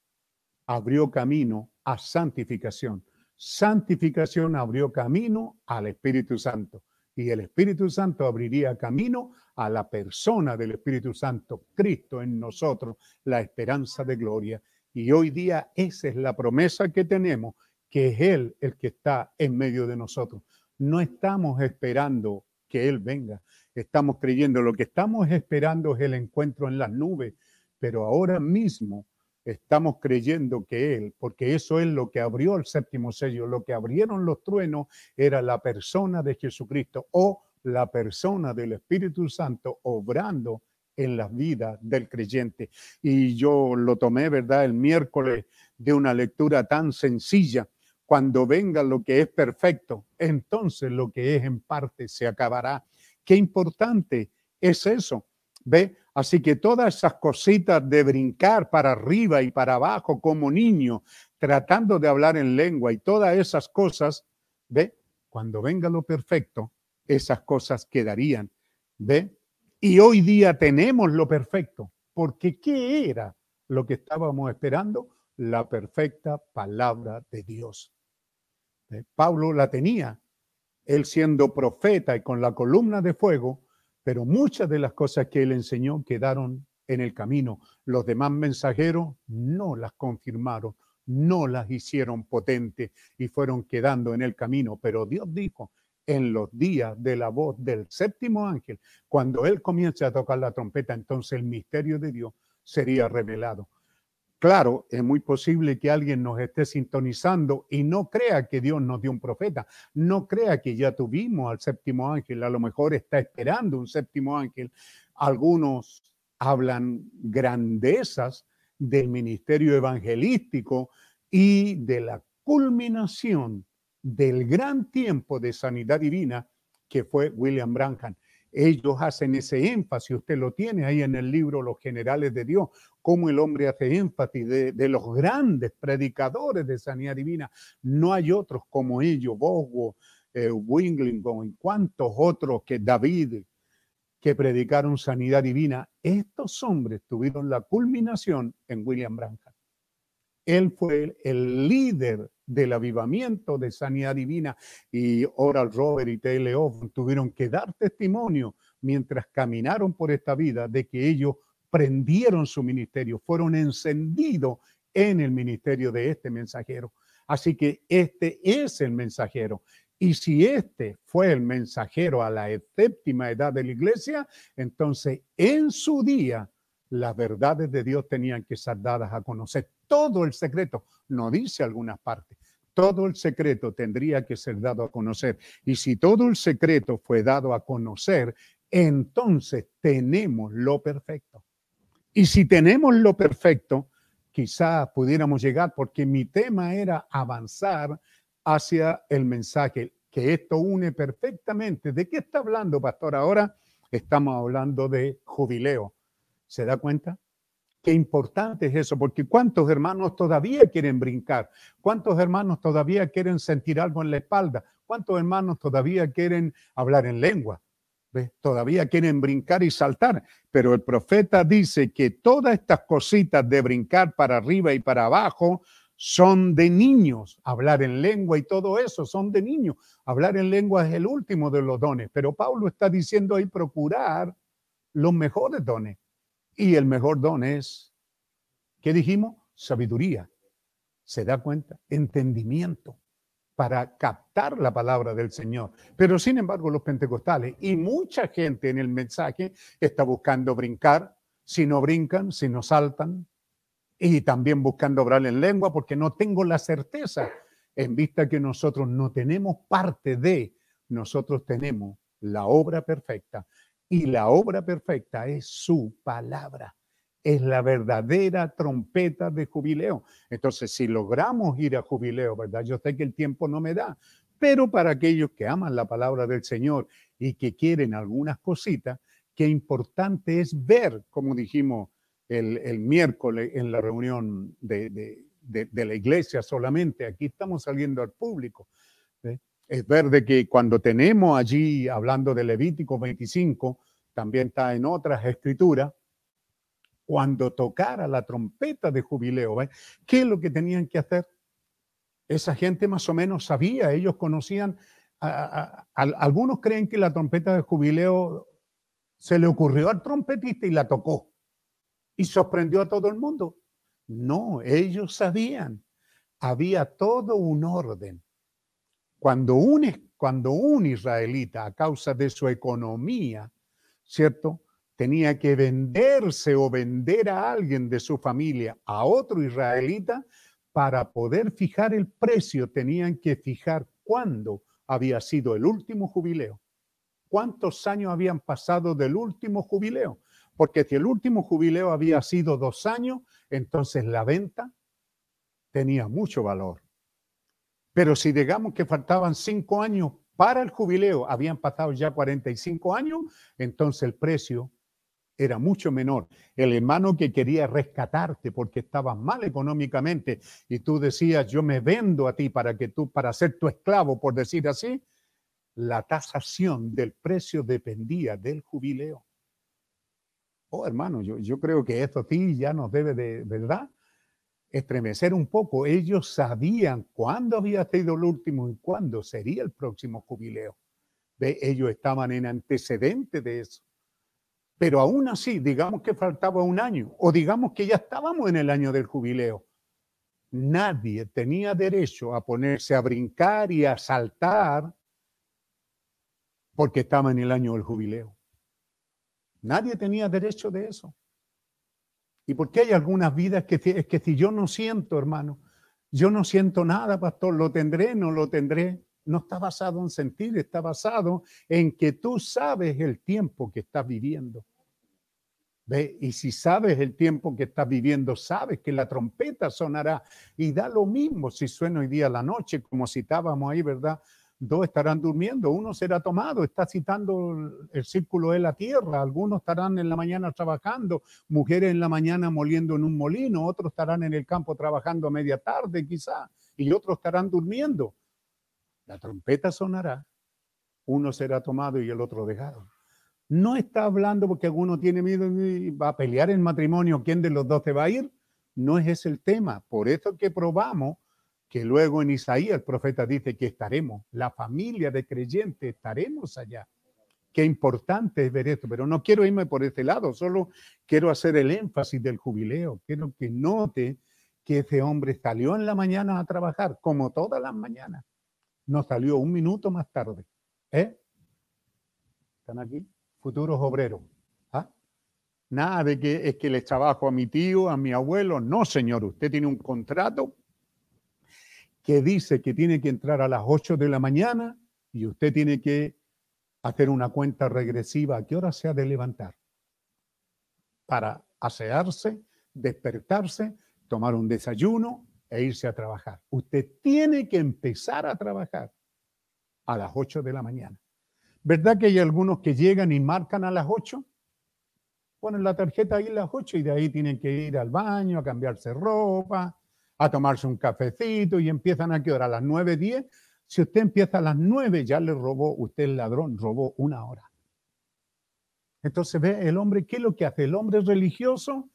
abrió camino a santificación. Santificación abrió camino al Espíritu Santo y el Espíritu Santo abriría camino a la persona del Espíritu Santo, Cristo en nosotros, la esperanza de gloria. Y hoy día esa es la promesa que tenemos, que es Él el que está en medio de nosotros. No estamos esperando que Él venga, estamos creyendo, lo que estamos esperando es el encuentro en las nubes, pero ahora mismo estamos creyendo que Él, porque eso es lo que abrió el séptimo sello, lo que abrieron los truenos era la persona de Jesucristo o la persona del Espíritu Santo obrando en la vida del creyente. Y yo lo tomé, ¿verdad?, el miércoles de una lectura tan sencilla. Cuando venga lo que es perfecto, entonces lo que es en parte se acabará. Qué importante es eso. ¿Ve? Así que todas esas cositas de brincar para arriba y para abajo como niño, tratando de hablar en lengua y todas esas cosas, ¿ve? Cuando venga lo perfecto, esas cosas quedarían, ¿ve? Y hoy día tenemos lo perfecto, porque ¿qué era lo que estábamos esperando? La perfecta palabra de Dios. Pablo la tenía, él siendo profeta y con la columna de fuego, pero muchas de las cosas que él enseñó quedaron en el camino. Los demás mensajeros no las confirmaron, no las hicieron potentes y fueron quedando en el camino. Pero Dios dijo, en los días de la voz del séptimo ángel, cuando él comience a tocar la trompeta, entonces el misterio de Dios sería revelado. Claro, es muy posible que alguien nos esté sintonizando y no crea que Dios nos dio un profeta, no crea que ya tuvimos al séptimo ángel, a lo mejor está esperando un séptimo ángel. Algunos hablan grandezas del ministerio evangelístico y de la culminación del gran tiempo de sanidad divina que fue William Branham. Ellos hacen ese énfasis, usted lo tiene ahí en el libro Los Generales de Dios, cómo el hombre hace énfasis de, los grandes predicadores de sanidad divina. No hay otros como ellos, Boswell, eh, Winglington y cuantos otros que David, que predicaron sanidad divina. Estos hombres tuvieron la culminación en William Branham. Él fue el líder del avivamiento de sanidad divina y Oral Robert y T.L. tuvieron que dar testimonio mientras caminaron por esta vida de que ellos prendieron su ministerio, fueron encendidos en el ministerio de este mensajero. Así que este es el mensajero. Y si este fue el mensajero a la séptima edad de la iglesia, entonces en su día las verdades de Dios tenían que ser dadas a conocer. Todo el secreto, no dice algunas partes, todo el secreto tendría que ser dado a conocer. Y si todo el secreto fue dado a conocer, entonces tenemos lo perfecto. Y si tenemos lo perfecto, quizá pudiéramos llegar, porque mi tema era avanzar hacia el mensaje, que esto une perfectamente. ¿De qué está hablando, pastor? Ahora estamos hablando de jubileo. ¿Se da cuenta? Qué importante es eso, porque ¿cuántos hermanos todavía quieren brincar? ¿Cuántos hermanos todavía quieren sentir algo en la espalda? ¿Cuántos hermanos todavía quieren hablar en lengua? Todavía quieren brincar y saltar, pero el profeta dice que todas estas cositas de brincar para arriba y para abajo son de niños. Hablar en lengua y todo eso son de niños. Hablar en lengua es el último de los dones, pero Pablo está diciendo ahí procurar los mejores dones. Y el mejor don es, ¿qué dijimos? Sabiduría. ¿Se da cuenta? Entendimiento para captar la palabra del Señor. Pero sin embargo, los pentecostales y mucha gente en el mensaje está buscando brincar, si no brincan, si no saltan, y también buscando hablar en lengua porque no tengo la certeza en vista que nosotros no tenemos parte de, nosotros tenemos la obra perfecta y la obra perfecta es su palabra. Es la verdadera trompeta de jubileo. Entonces, si logramos ir a jubileo, ¿verdad? Yo sé que el tiempo no me da, pero para aquellos que aman la palabra del Señor y que quieren algunas cositas, qué importante es ver, como dijimos el, miércoles en la reunión de, la iglesia solamente, aquí estamos saliendo al público. Es ver de que cuando tenemos allí, hablando de Levítico 25, también está en otras escrituras, cuando tocara la trompeta de jubileo, ¿qué es lo que tenían que hacer? Esa gente más o menos sabía, ellos conocían, algunos creen que la trompeta de jubileo se le ocurrió al trompetista y la tocó y sorprendió a todo el mundo. No, ellos sabían, había todo un orden. Cuando un, cuando un israelita, a causa de su economía, ¿cierto? Tenía que venderse o vender a alguien de su familia a otro israelita para poder fijar el precio, tenían que fijar cuándo había sido el último jubileo. ¿Cuántos años habían pasado del último jubileo? Porque si el último jubileo había sido dos años, entonces la venta tenía mucho valor. Pero si digamos que faltaban cinco años para el jubileo, habían pasado ya 45 años, entonces el precio era mucho menor. El hermano que quería rescatarte porque estabas mal económicamente y tú decías, yo me vendo a ti para que tú, para ser tu esclavo, por decir así, la tasación del precio dependía del jubileo. Oh, hermano, yo, creo que esto sí ya nos debe de, ¿verdad? Estremecer un poco. Ellos sabían cuándo había sido el último y cuándo sería el próximo jubileo. ¿Ve? Ellos estaban en antecedente de eso. Pero aún así, digamos que faltaba un año o digamos que ya estábamos en el año del jubileo. Nadie tenía derecho a ponerse a brincar y a saltar porque estaba en el año del jubileo. Nadie tenía derecho de eso. ¿Y por qué hay algunas vidas que es que si yo no siento, hermano, yo no siento nada, pastor, lo tendré, no lo tendré? No está basado en sentir, está basado en que tú sabes el tiempo que estás viviendo. ¿Ve? Y si sabes el tiempo que estás viviendo, sabes que la trompeta sonará. Y da lo mismo si suena hoy día la noche, como citábamos ahí, ¿verdad? Dos estarán durmiendo, uno será tomado, está citando el círculo de la tierra, algunos estarán en la mañana trabajando, mujeres en la mañana moliendo en un molino, otros estarán en el campo trabajando a media tarde quizá, y otros estarán durmiendo. La trompeta sonará, uno será tomado y el otro dejado. No está hablando porque alguno tiene miedo y va a pelear en matrimonio, ¿quién de los dos te va a ir? No es ese el tema. Por eso que probamos que luego en Isaías el profeta dice que estaremos, la familia de creyentes estaremos allá. Qué importante es ver esto, pero no quiero irme por este lado, solo quiero hacer el énfasis del jubileo. Quiero que note que ese hombre salió en la mañana a trabajar, como todas las mañanas. No salió un minuto más tarde. ¿Eh? ¿Están aquí? Futuros obreros. ¿Ah? Nada de que es que les trabajo a mi tío, a mi abuelo. No, señor, usted tiene un contrato que dice que tiene que entrar a las 8 de la mañana y usted tiene que hacer una cuenta regresiva a qué hora se ha de levantar para asearse, despertarse, tomar un desayuno e irse a trabajar. Usted tiene que empezar a trabajar a las 8 de la mañana. ¿Verdad que hay algunos que llegan y marcan a las 8? Ponen la tarjeta ahí a las 8 y de ahí tienen que ir al baño, a cambiarse ropa, a tomarse un cafecito y empiezan a qué hora, a las 9, 10. Si usted empieza a las 9, ya le robó, usted el ladrón robó una hora. Entonces ve el hombre, ¿qué es lo que hace? El hombre religioso,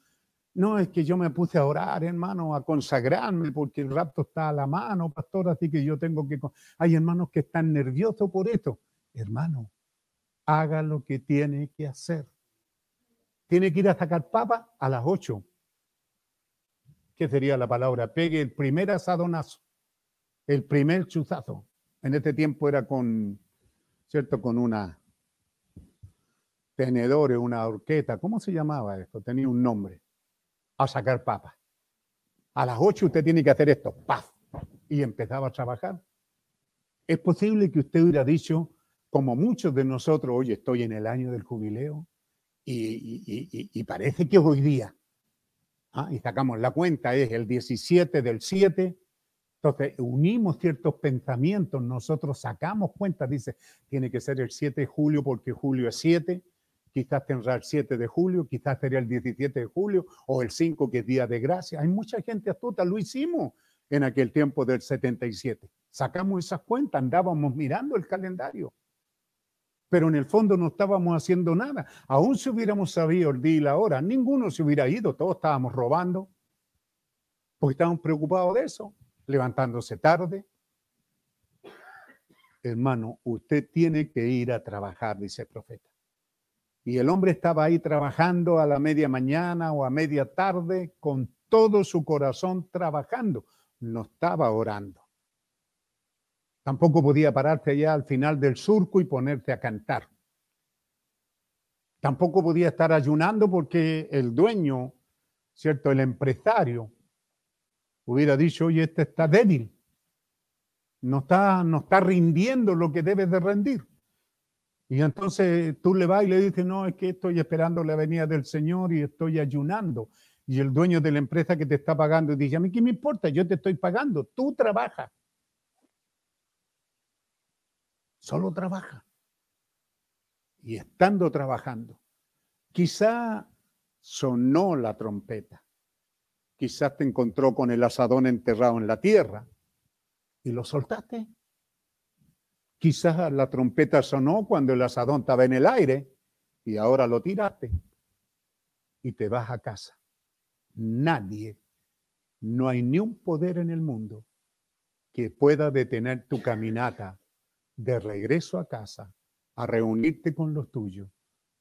no es que yo me puse a orar, hermano, a consagrarme porque el rapto está a la mano, pastor, así que yo tengo que... Hay hermanos que están nerviosos por esto. Hermano, haga lo que tiene que hacer. tiene que ir a sacar papa a las 8. ¿Qué sería la palabra? Pegue el primer asadonazo, el primer chuzazo. En este tiempo era con, ¿cierto? Con una tenedores, una horqueta, ¿cómo se llamaba esto? Tenía un nombre. A sacar papas. A las 8 usted tiene que hacer esto, ¡paf! Y empezaba a trabajar. Es posible que usted hubiera dicho, como muchos de nosotros, oye, estoy en el año del jubileo y, parece que hoy día. Ah, y sacamos la cuenta, es el 17 del 7. Entonces, unimos ciertos pensamientos, nosotros sacamos cuenta, dice, tiene que ser el 7 de julio porque julio es 7, quizás tendrá el 7 de julio, quizás sería el 17 de julio o el 5 que es día de gracia. Hay mucha gente astuta, lo hicimos en aquel tiempo del 77. Sacamos esas cuentas, andábamos mirando el calendario. Pero en el fondo no estábamos haciendo nada. Aún si hubiéramos sabido el día y la hora, ninguno se hubiera ido, todos estábamos robando, porque estábamos preocupados de eso, levantándose tarde. Hermano, usted tiene que ir a trabajar, dice el profeta. Y el hombre estaba ahí trabajando a la media mañana o a media tarde con todo su corazón trabajando. No estaba orando. Tampoco podía pararse allá al final del surco y ponerte a cantar. Tampoco podía estar ayunando porque el dueño, ¿cierto? El empresario hubiera dicho, oye, este está débil. No está, no está rindiendo lo que debe de rendir. Y entonces tú le vas y le dices, no, es que estoy esperando la venida del Señor y estoy ayunando. Y el dueño de la empresa que te está pagando dice, a mí qué me importa, yo te estoy pagando, tú trabajas. Solo trabaja. Y estando trabajando, quizá sonó la trompeta, quizás te encontró con el asadón enterrado en la tierra y lo soltaste. Quizás la trompeta sonó cuando el asadón estaba en el aire y ahora lo tiraste y te vas a casa. Nadie, no hay ni un poder en el mundo que pueda detener tu caminata de regreso a casa a reunirte con los tuyos.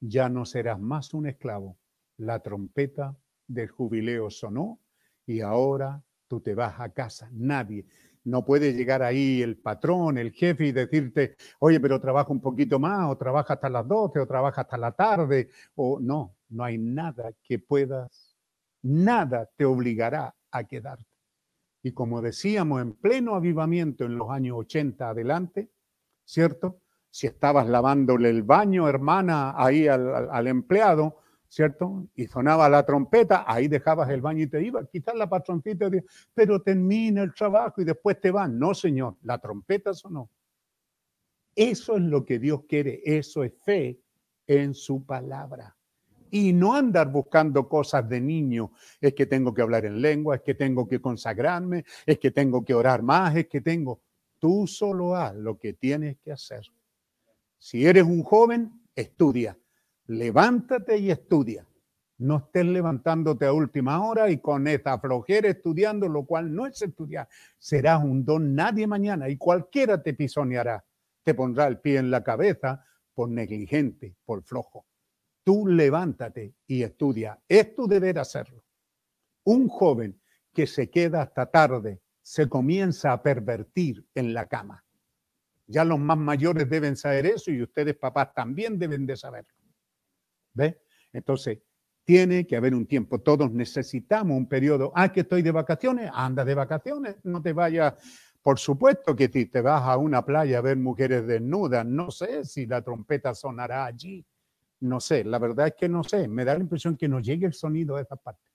Ya no serás más un esclavo. La trompeta del jubileo sonó y ahora tú te vas a casa. Nadie. No puede llegar ahí el patrón, el jefe y decirte, oye, pero trabaja un poquito más, o trabaja hasta las 12, o trabaja hasta la tarde, o no, no hay nada que puedas, nada te obligará a quedarte. Y como decíamos, en pleno avivamiento en los años 80 adelante, ¿cierto? Si estabas lavándole el baño, hermana, ahí al, empleado, ¿cierto? Y sonaba la trompeta, ahí dejabas el baño y te ibas. Quizás la patroncita decía, pero termina el trabajo y después te van. No, señor, la trompeta sonó. Eso es lo que Dios quiere, eso es fe en su palabra. Y no andar buscando cosas de niño, es que tengo que hablar en lengua, es que tengo que consagrarme, es que tengo que orar más, es que tengo... Tú solo haz lo que tienes que hacer. Si eres un joven, estudia levántate y estudia. No estés levantándote a última hora y con esa flojera estudiando, lo cual no es estudiar. Serás un don nadie mañana y cualquiera te pisoneará. Te pondrá el pie en la cabeza por negligente, por flojo. Tú levántate y estudia. Es tu deber hacerlo. Un joven que se queda hasta tarde se comienza a pervertir en la cama. Ya los más mayores deben saber eso y ustedes papás también deben de saberlo. ¿Ve? Entonces, tiene que haber un tiempo. Todos necesitamos un periodo. Ah, que estoy de vacaciones, anda de vacaciones, no te vayas. Por supuesto que si te vas a una playa a ver mujeres desnudas, no sé si la trompeta sonará allí. No sé, la verdad es que no sé. Me da la impresión que no llegue el sonido de esa parte.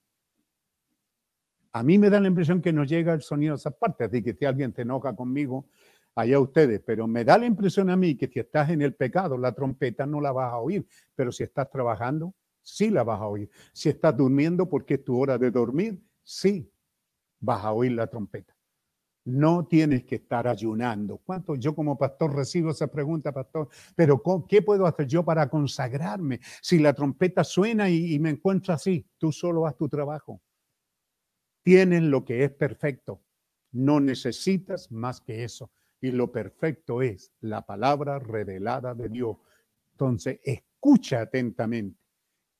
A mí me da la impresión que no llega el sonido de esa parte. Así que si alguien te enoja conmigo, allá ustedes, pero me da la impresión a mí que si estás en el pecado, la trompeta no la vas a oír, pero si estás trabajando, sí la vas a oír. Si estás durmiendo porque es tu hora de dormir, sí vas a oír la trompeta. No tienes que estar ayunando. ¿Cuánto? Yo como pastor recibo esa pregunta, pastor, pero ¿qué puedo hacer yo para consagrarme? Si la trompeta suena y, y me encuentro así, tú solo haz tu trabajo. Tienes lo que es perfecto. No necesitas más que eso y lo perfecto es la palabra revelada de Dios. Entonces, escucha atentamente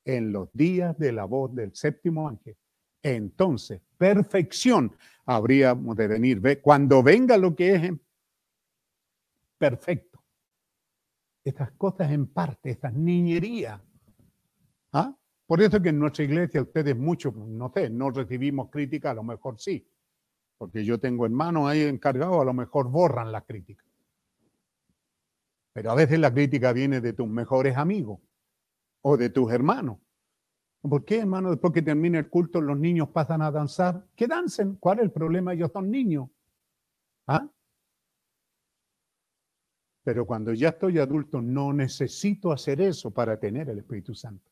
en los días de la voz del séptimo ángel. Entonces, perfección habríamos de venir. Ve, cuando venga lo que es perfecto, estas cosas en parte, estas niñerías. ¿Ah? Por eso que en nuestra iglesia ustedes muchos, no sé, no recibimos crítica, a lo mejor sí, porque yo tengo hermanos ahí encargados, a lo mejor borran la crítica. Pero a veces la crítica viene de tus mejores amigos o de tus hermanos. ¿Por qué, hermano? Después que termine el culto, los niños pasan a danzar. Que dancen. ¿Cuál es el problema? Ellos son niños. ¿Ah? Pero cuando ya estoy adulto, no necesito hacer eso para tener el Espíritu Santo.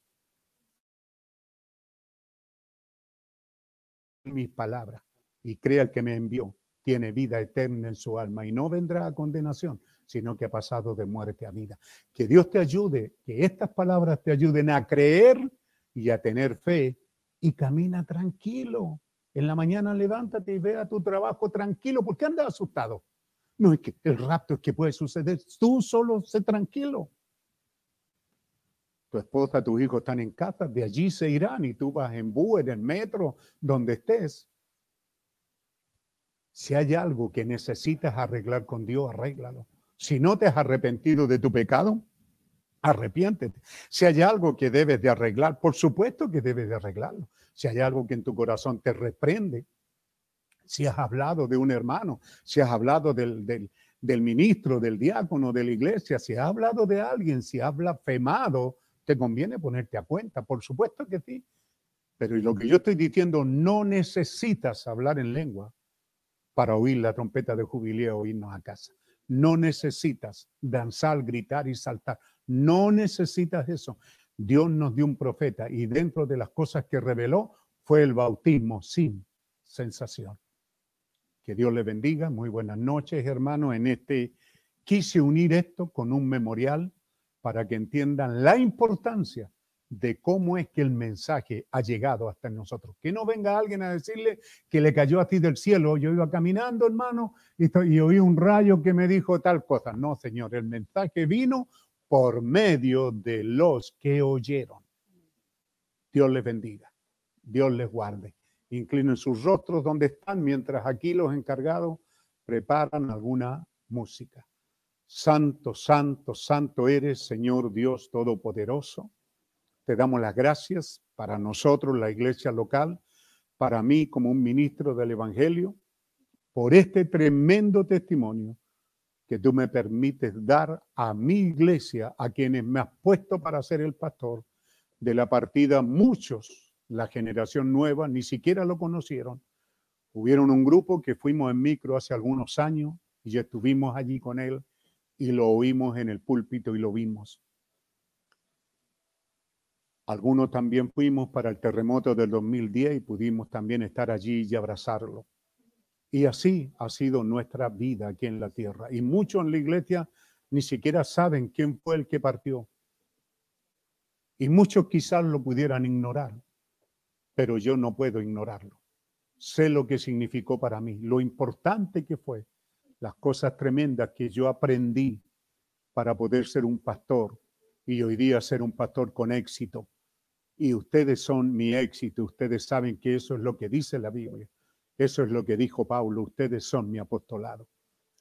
Mis palabras. Y crea el que me envió. Tiene vida eterna en su alma y no vendrá a condenación, sino que ha pasado de muerte a vida. Que Dios te ayude, que estas palabras te ayuden a creer y a tener fe y camina tranquilo. En la mañana levántate y ve a tu trabajo tranquilo. ¿Por qué andas asustado? No es que el rapto es que puede suceder. Tú solo sé tranquilo. Tu esposa, tus hijos están en casa, de allí se irán y tú vas en bus, en el metro, donde estés. Si hay algo que necesitas arreglar con Dios, arréglalo. Si no te has arrepentido de tu pecado, arrepiéntete. Si hay algo que debes de arreglar, por supuesto que debes de arreglarlo. Si hay algo que en tu corazón te reprende, si has hablado de un hermano, si has hablado del, del, ministro, del diácono, de la iglesia, si has hablado de alguien, si has blasfemado, te conviene ponerte a cuenta. Por supuesto que sí. Pero lo que yo estoy diciendo, no necesitas hablar en lengua para oír la trompeta de jubileo o irnos a casa. No necesitas danzar, gritar y saltar. No necesitas eso. Dios nos dio un profeta y dentro de las cosas que reveló fue el bautismo sin sensación. Que Dios le bendiga. Muy buenas noches, hermanos. En este quise unir esto con un memorial para que entiendan la importancia de cómo es que el mensaje ha llegado hasta nosotros. Que no venga alguien a decirle que le cayó a ti del cielo. Yo iba caminando, hermano, y, y oí un rayo que me dijo tal cosa. No, Señor, el mensaje vino por medio de los que oyeron. Dios les bendiga. Dios les guarde inclinen sus rostros donde están, mientras aquí los encargados preparan alguna música. Santo, santo, santo eres, Señor Dios Todopoderoso. Te damos las gracias para nosotros, la iglesia local, para mí como un ministro del Evangelio, por este tremendo testimonio que tú me permites dar a mi iglesia, a quienes me has puesto para ser el pastor, de la partida muchos la generación nueva, ni siquiera lo conocieron. Hubieron un grupo que fuimos en micro hace algunos años y estuvimos allí con él y lo oímos en el púlpito y lo vimos. Algunos también fuimos para el terremoto del 2010 y pudimos también estar allí y abrazarlo. Y así ha sido nuestra vida aquí en la tierra. Y muchos en la iglesia ni siquiera saben quién fue el que partió. Y muchos quizás lo pudieran ignorar pero yo no puedo ignorarlo. Sé lo que significó para mí, lo importante que fue, las cosas tremendas que yo aprendí para poder ser un pastor y hoy día ser un pastor con éxito. Y ustedes son mi éxito, ustedes saben que eso es lo que dice la Biblia, eso es lo que dijo Pablo, ustedes son mi apostolado.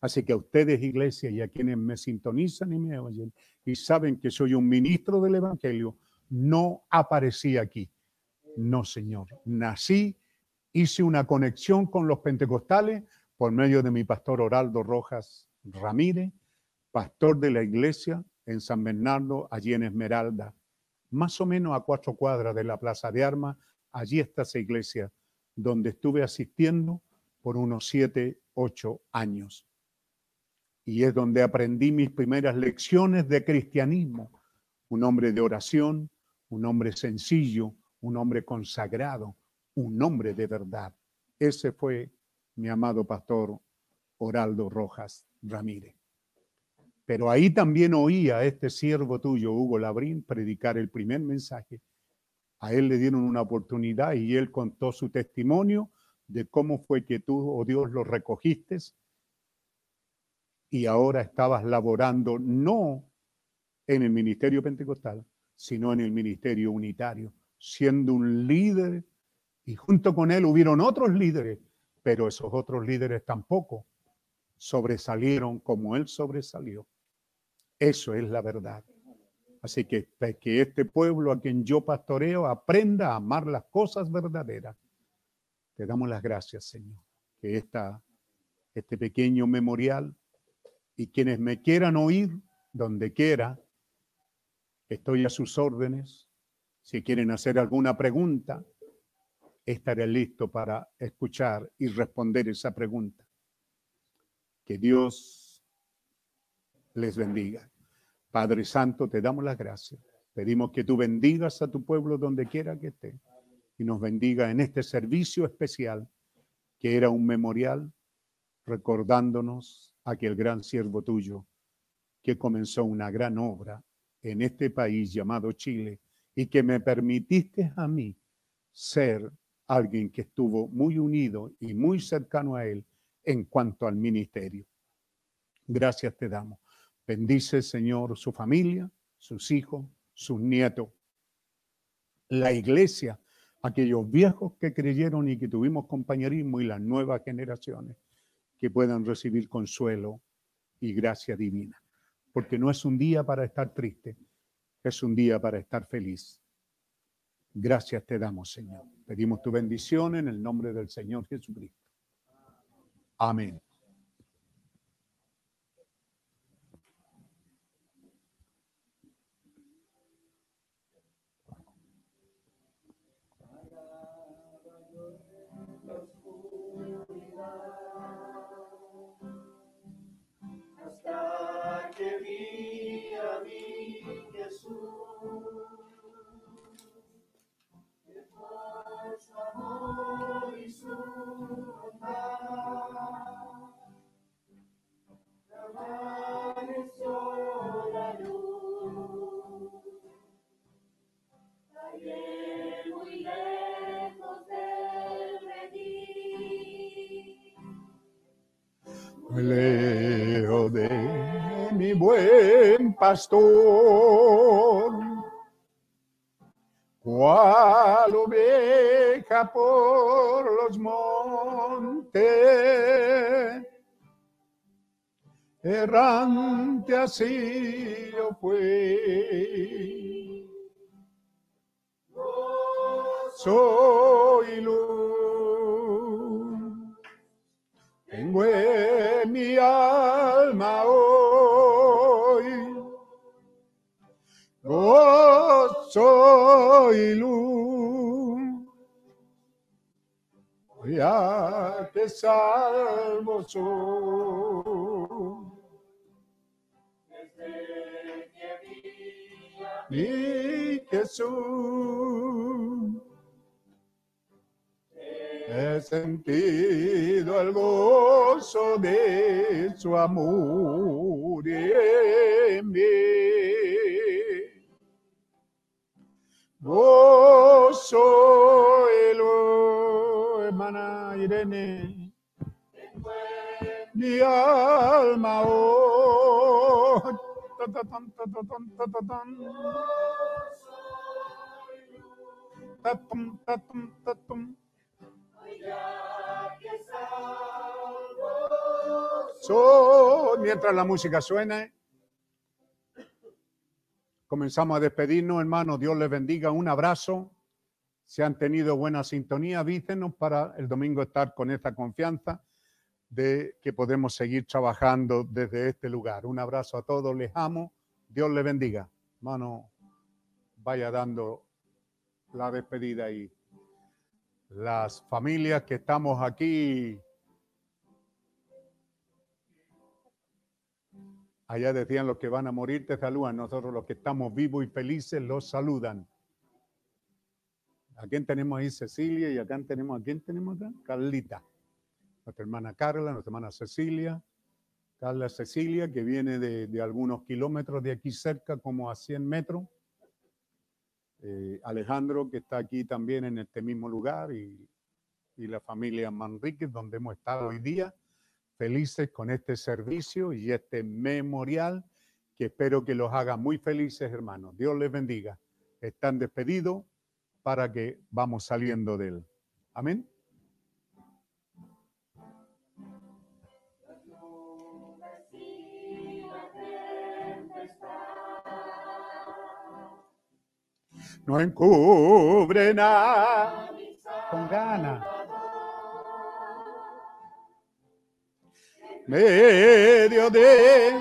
Así que a ustedes, iglesia, y a quienes me sintonizan y me oyen y saben que soy un ministro del Evangelio, no aparecí aquí no, Señor. Nací, hice una conexión con los pentecostales por medio de mi pastor Oraldo Rojas Ramírez, pastor de la iglesia en San Bernardo, allí en Esmeralda, más o menos a cuatro cuadras de la Plaza de Armas. Allí está esa iglesia donde estuve asistiendo por unos siete, ocho años. Y es donde aprendí mis primeras lecciones de cristianismo. Un hombre de oración, un hombre sencillo, un hombre consagrado, un hombre de verdad. Ese fue mi amado pastor Oraldo Rojas Ramírez. Pero ahí también oía a este siervo tuyo, Hugo Labrín, predicar el primer mensaje. A él le dieron una oportunidad y él contó su testimonio de cómo fue que tú, oh Dios, lo recogiste y ahora estabas laborando no en el ministerio pentecostal, sino en el ministerio unitario, siendo un líder y junto con él hubieron otros líderes, pero esos otros líderes tampoco sobresalieron como él sobresalió. Eso es la verdad. Así que que este pueblo a quien yo pastoreo aprenda a amar las cosas verdaderas. Te damos las gracias, Señor, que esta, este pequeño memorial y quienes me quieran oír, donde quiera, estoy a sus órdenes. Si quieren hacer alguna pregunta, estaré listo para escuchar y responder esa pregunta. Que Dios les bendiga. Padre Santo, te damos las gracias. Pedimos que tú bendigas a tu pueblo donde quiera que esté y nos bendiga en este servicio especial que era un memorial recordándonos aquel gran siervo tuyo que comenzó una gran obra en este país llamado Chile y que me permitiste a mí ser alguien que estuvo muy unido y muy cercano a él en cuanto al ministerio. Gracias te damos. Bendice, Señor, su familia, sus hijos, sus nietos, la iglesia, aquellos viejos que creyeron y que tuvimos compañerismo y las nuevas generaciones que puedan recibir consuelo y gracia divina. Porque no es un día para estar triste, es un día para estar feliz. Gracias te damos, Señor. Pedimos tu bendición en el nombre del Señor Jesucristo. Amén. De mi buen pastor. Cual oveja por los montes, errante así yo fui. Soy luz, tengo en mi alma hoy gozo y luz. Ya te salvo soy. Mi Jesús. He sentido el gozo de su amor en mí. Gozo el hermana Irene. Mi alma hoy. Mientras la música suene, comenzamos a despedirnos, hermanos. Dios les bendiga. Un abrazo. Si han tenido buena sintonía, avísenos para el domingo estar con esta confianza de que podemos seguir trabajando desde este lugar. Un abrazo a todos, les amo. Dios les bendiga. Hermano, vaya dando la despedida y las familias que estamos aquí. Allá decían los que van a morir te saludan, nosotros los que estamos vivos y felices los saludan. ¿A quién tenemos ahí? Cecilia y acá tenemos, ¿a quién tenemos acá? Carlita. Nuestra hermana Carla, nuestra hermana Cecilia. Carla Cecilia, que viene de, de algunos kilómetros de aquí cerca, como a 100 metros. Eh, Alejandro, que está aquí también en este mismo lugar, y, y la familia Manríquez, donde hemos estado hoy día, felices con este servicio y este memorial, que espero que los haga muy felices, hermanos. Dios les bendiga. están despedidos para que vamos saliendo de él. Amén. No encubre nada con ganas. Medio de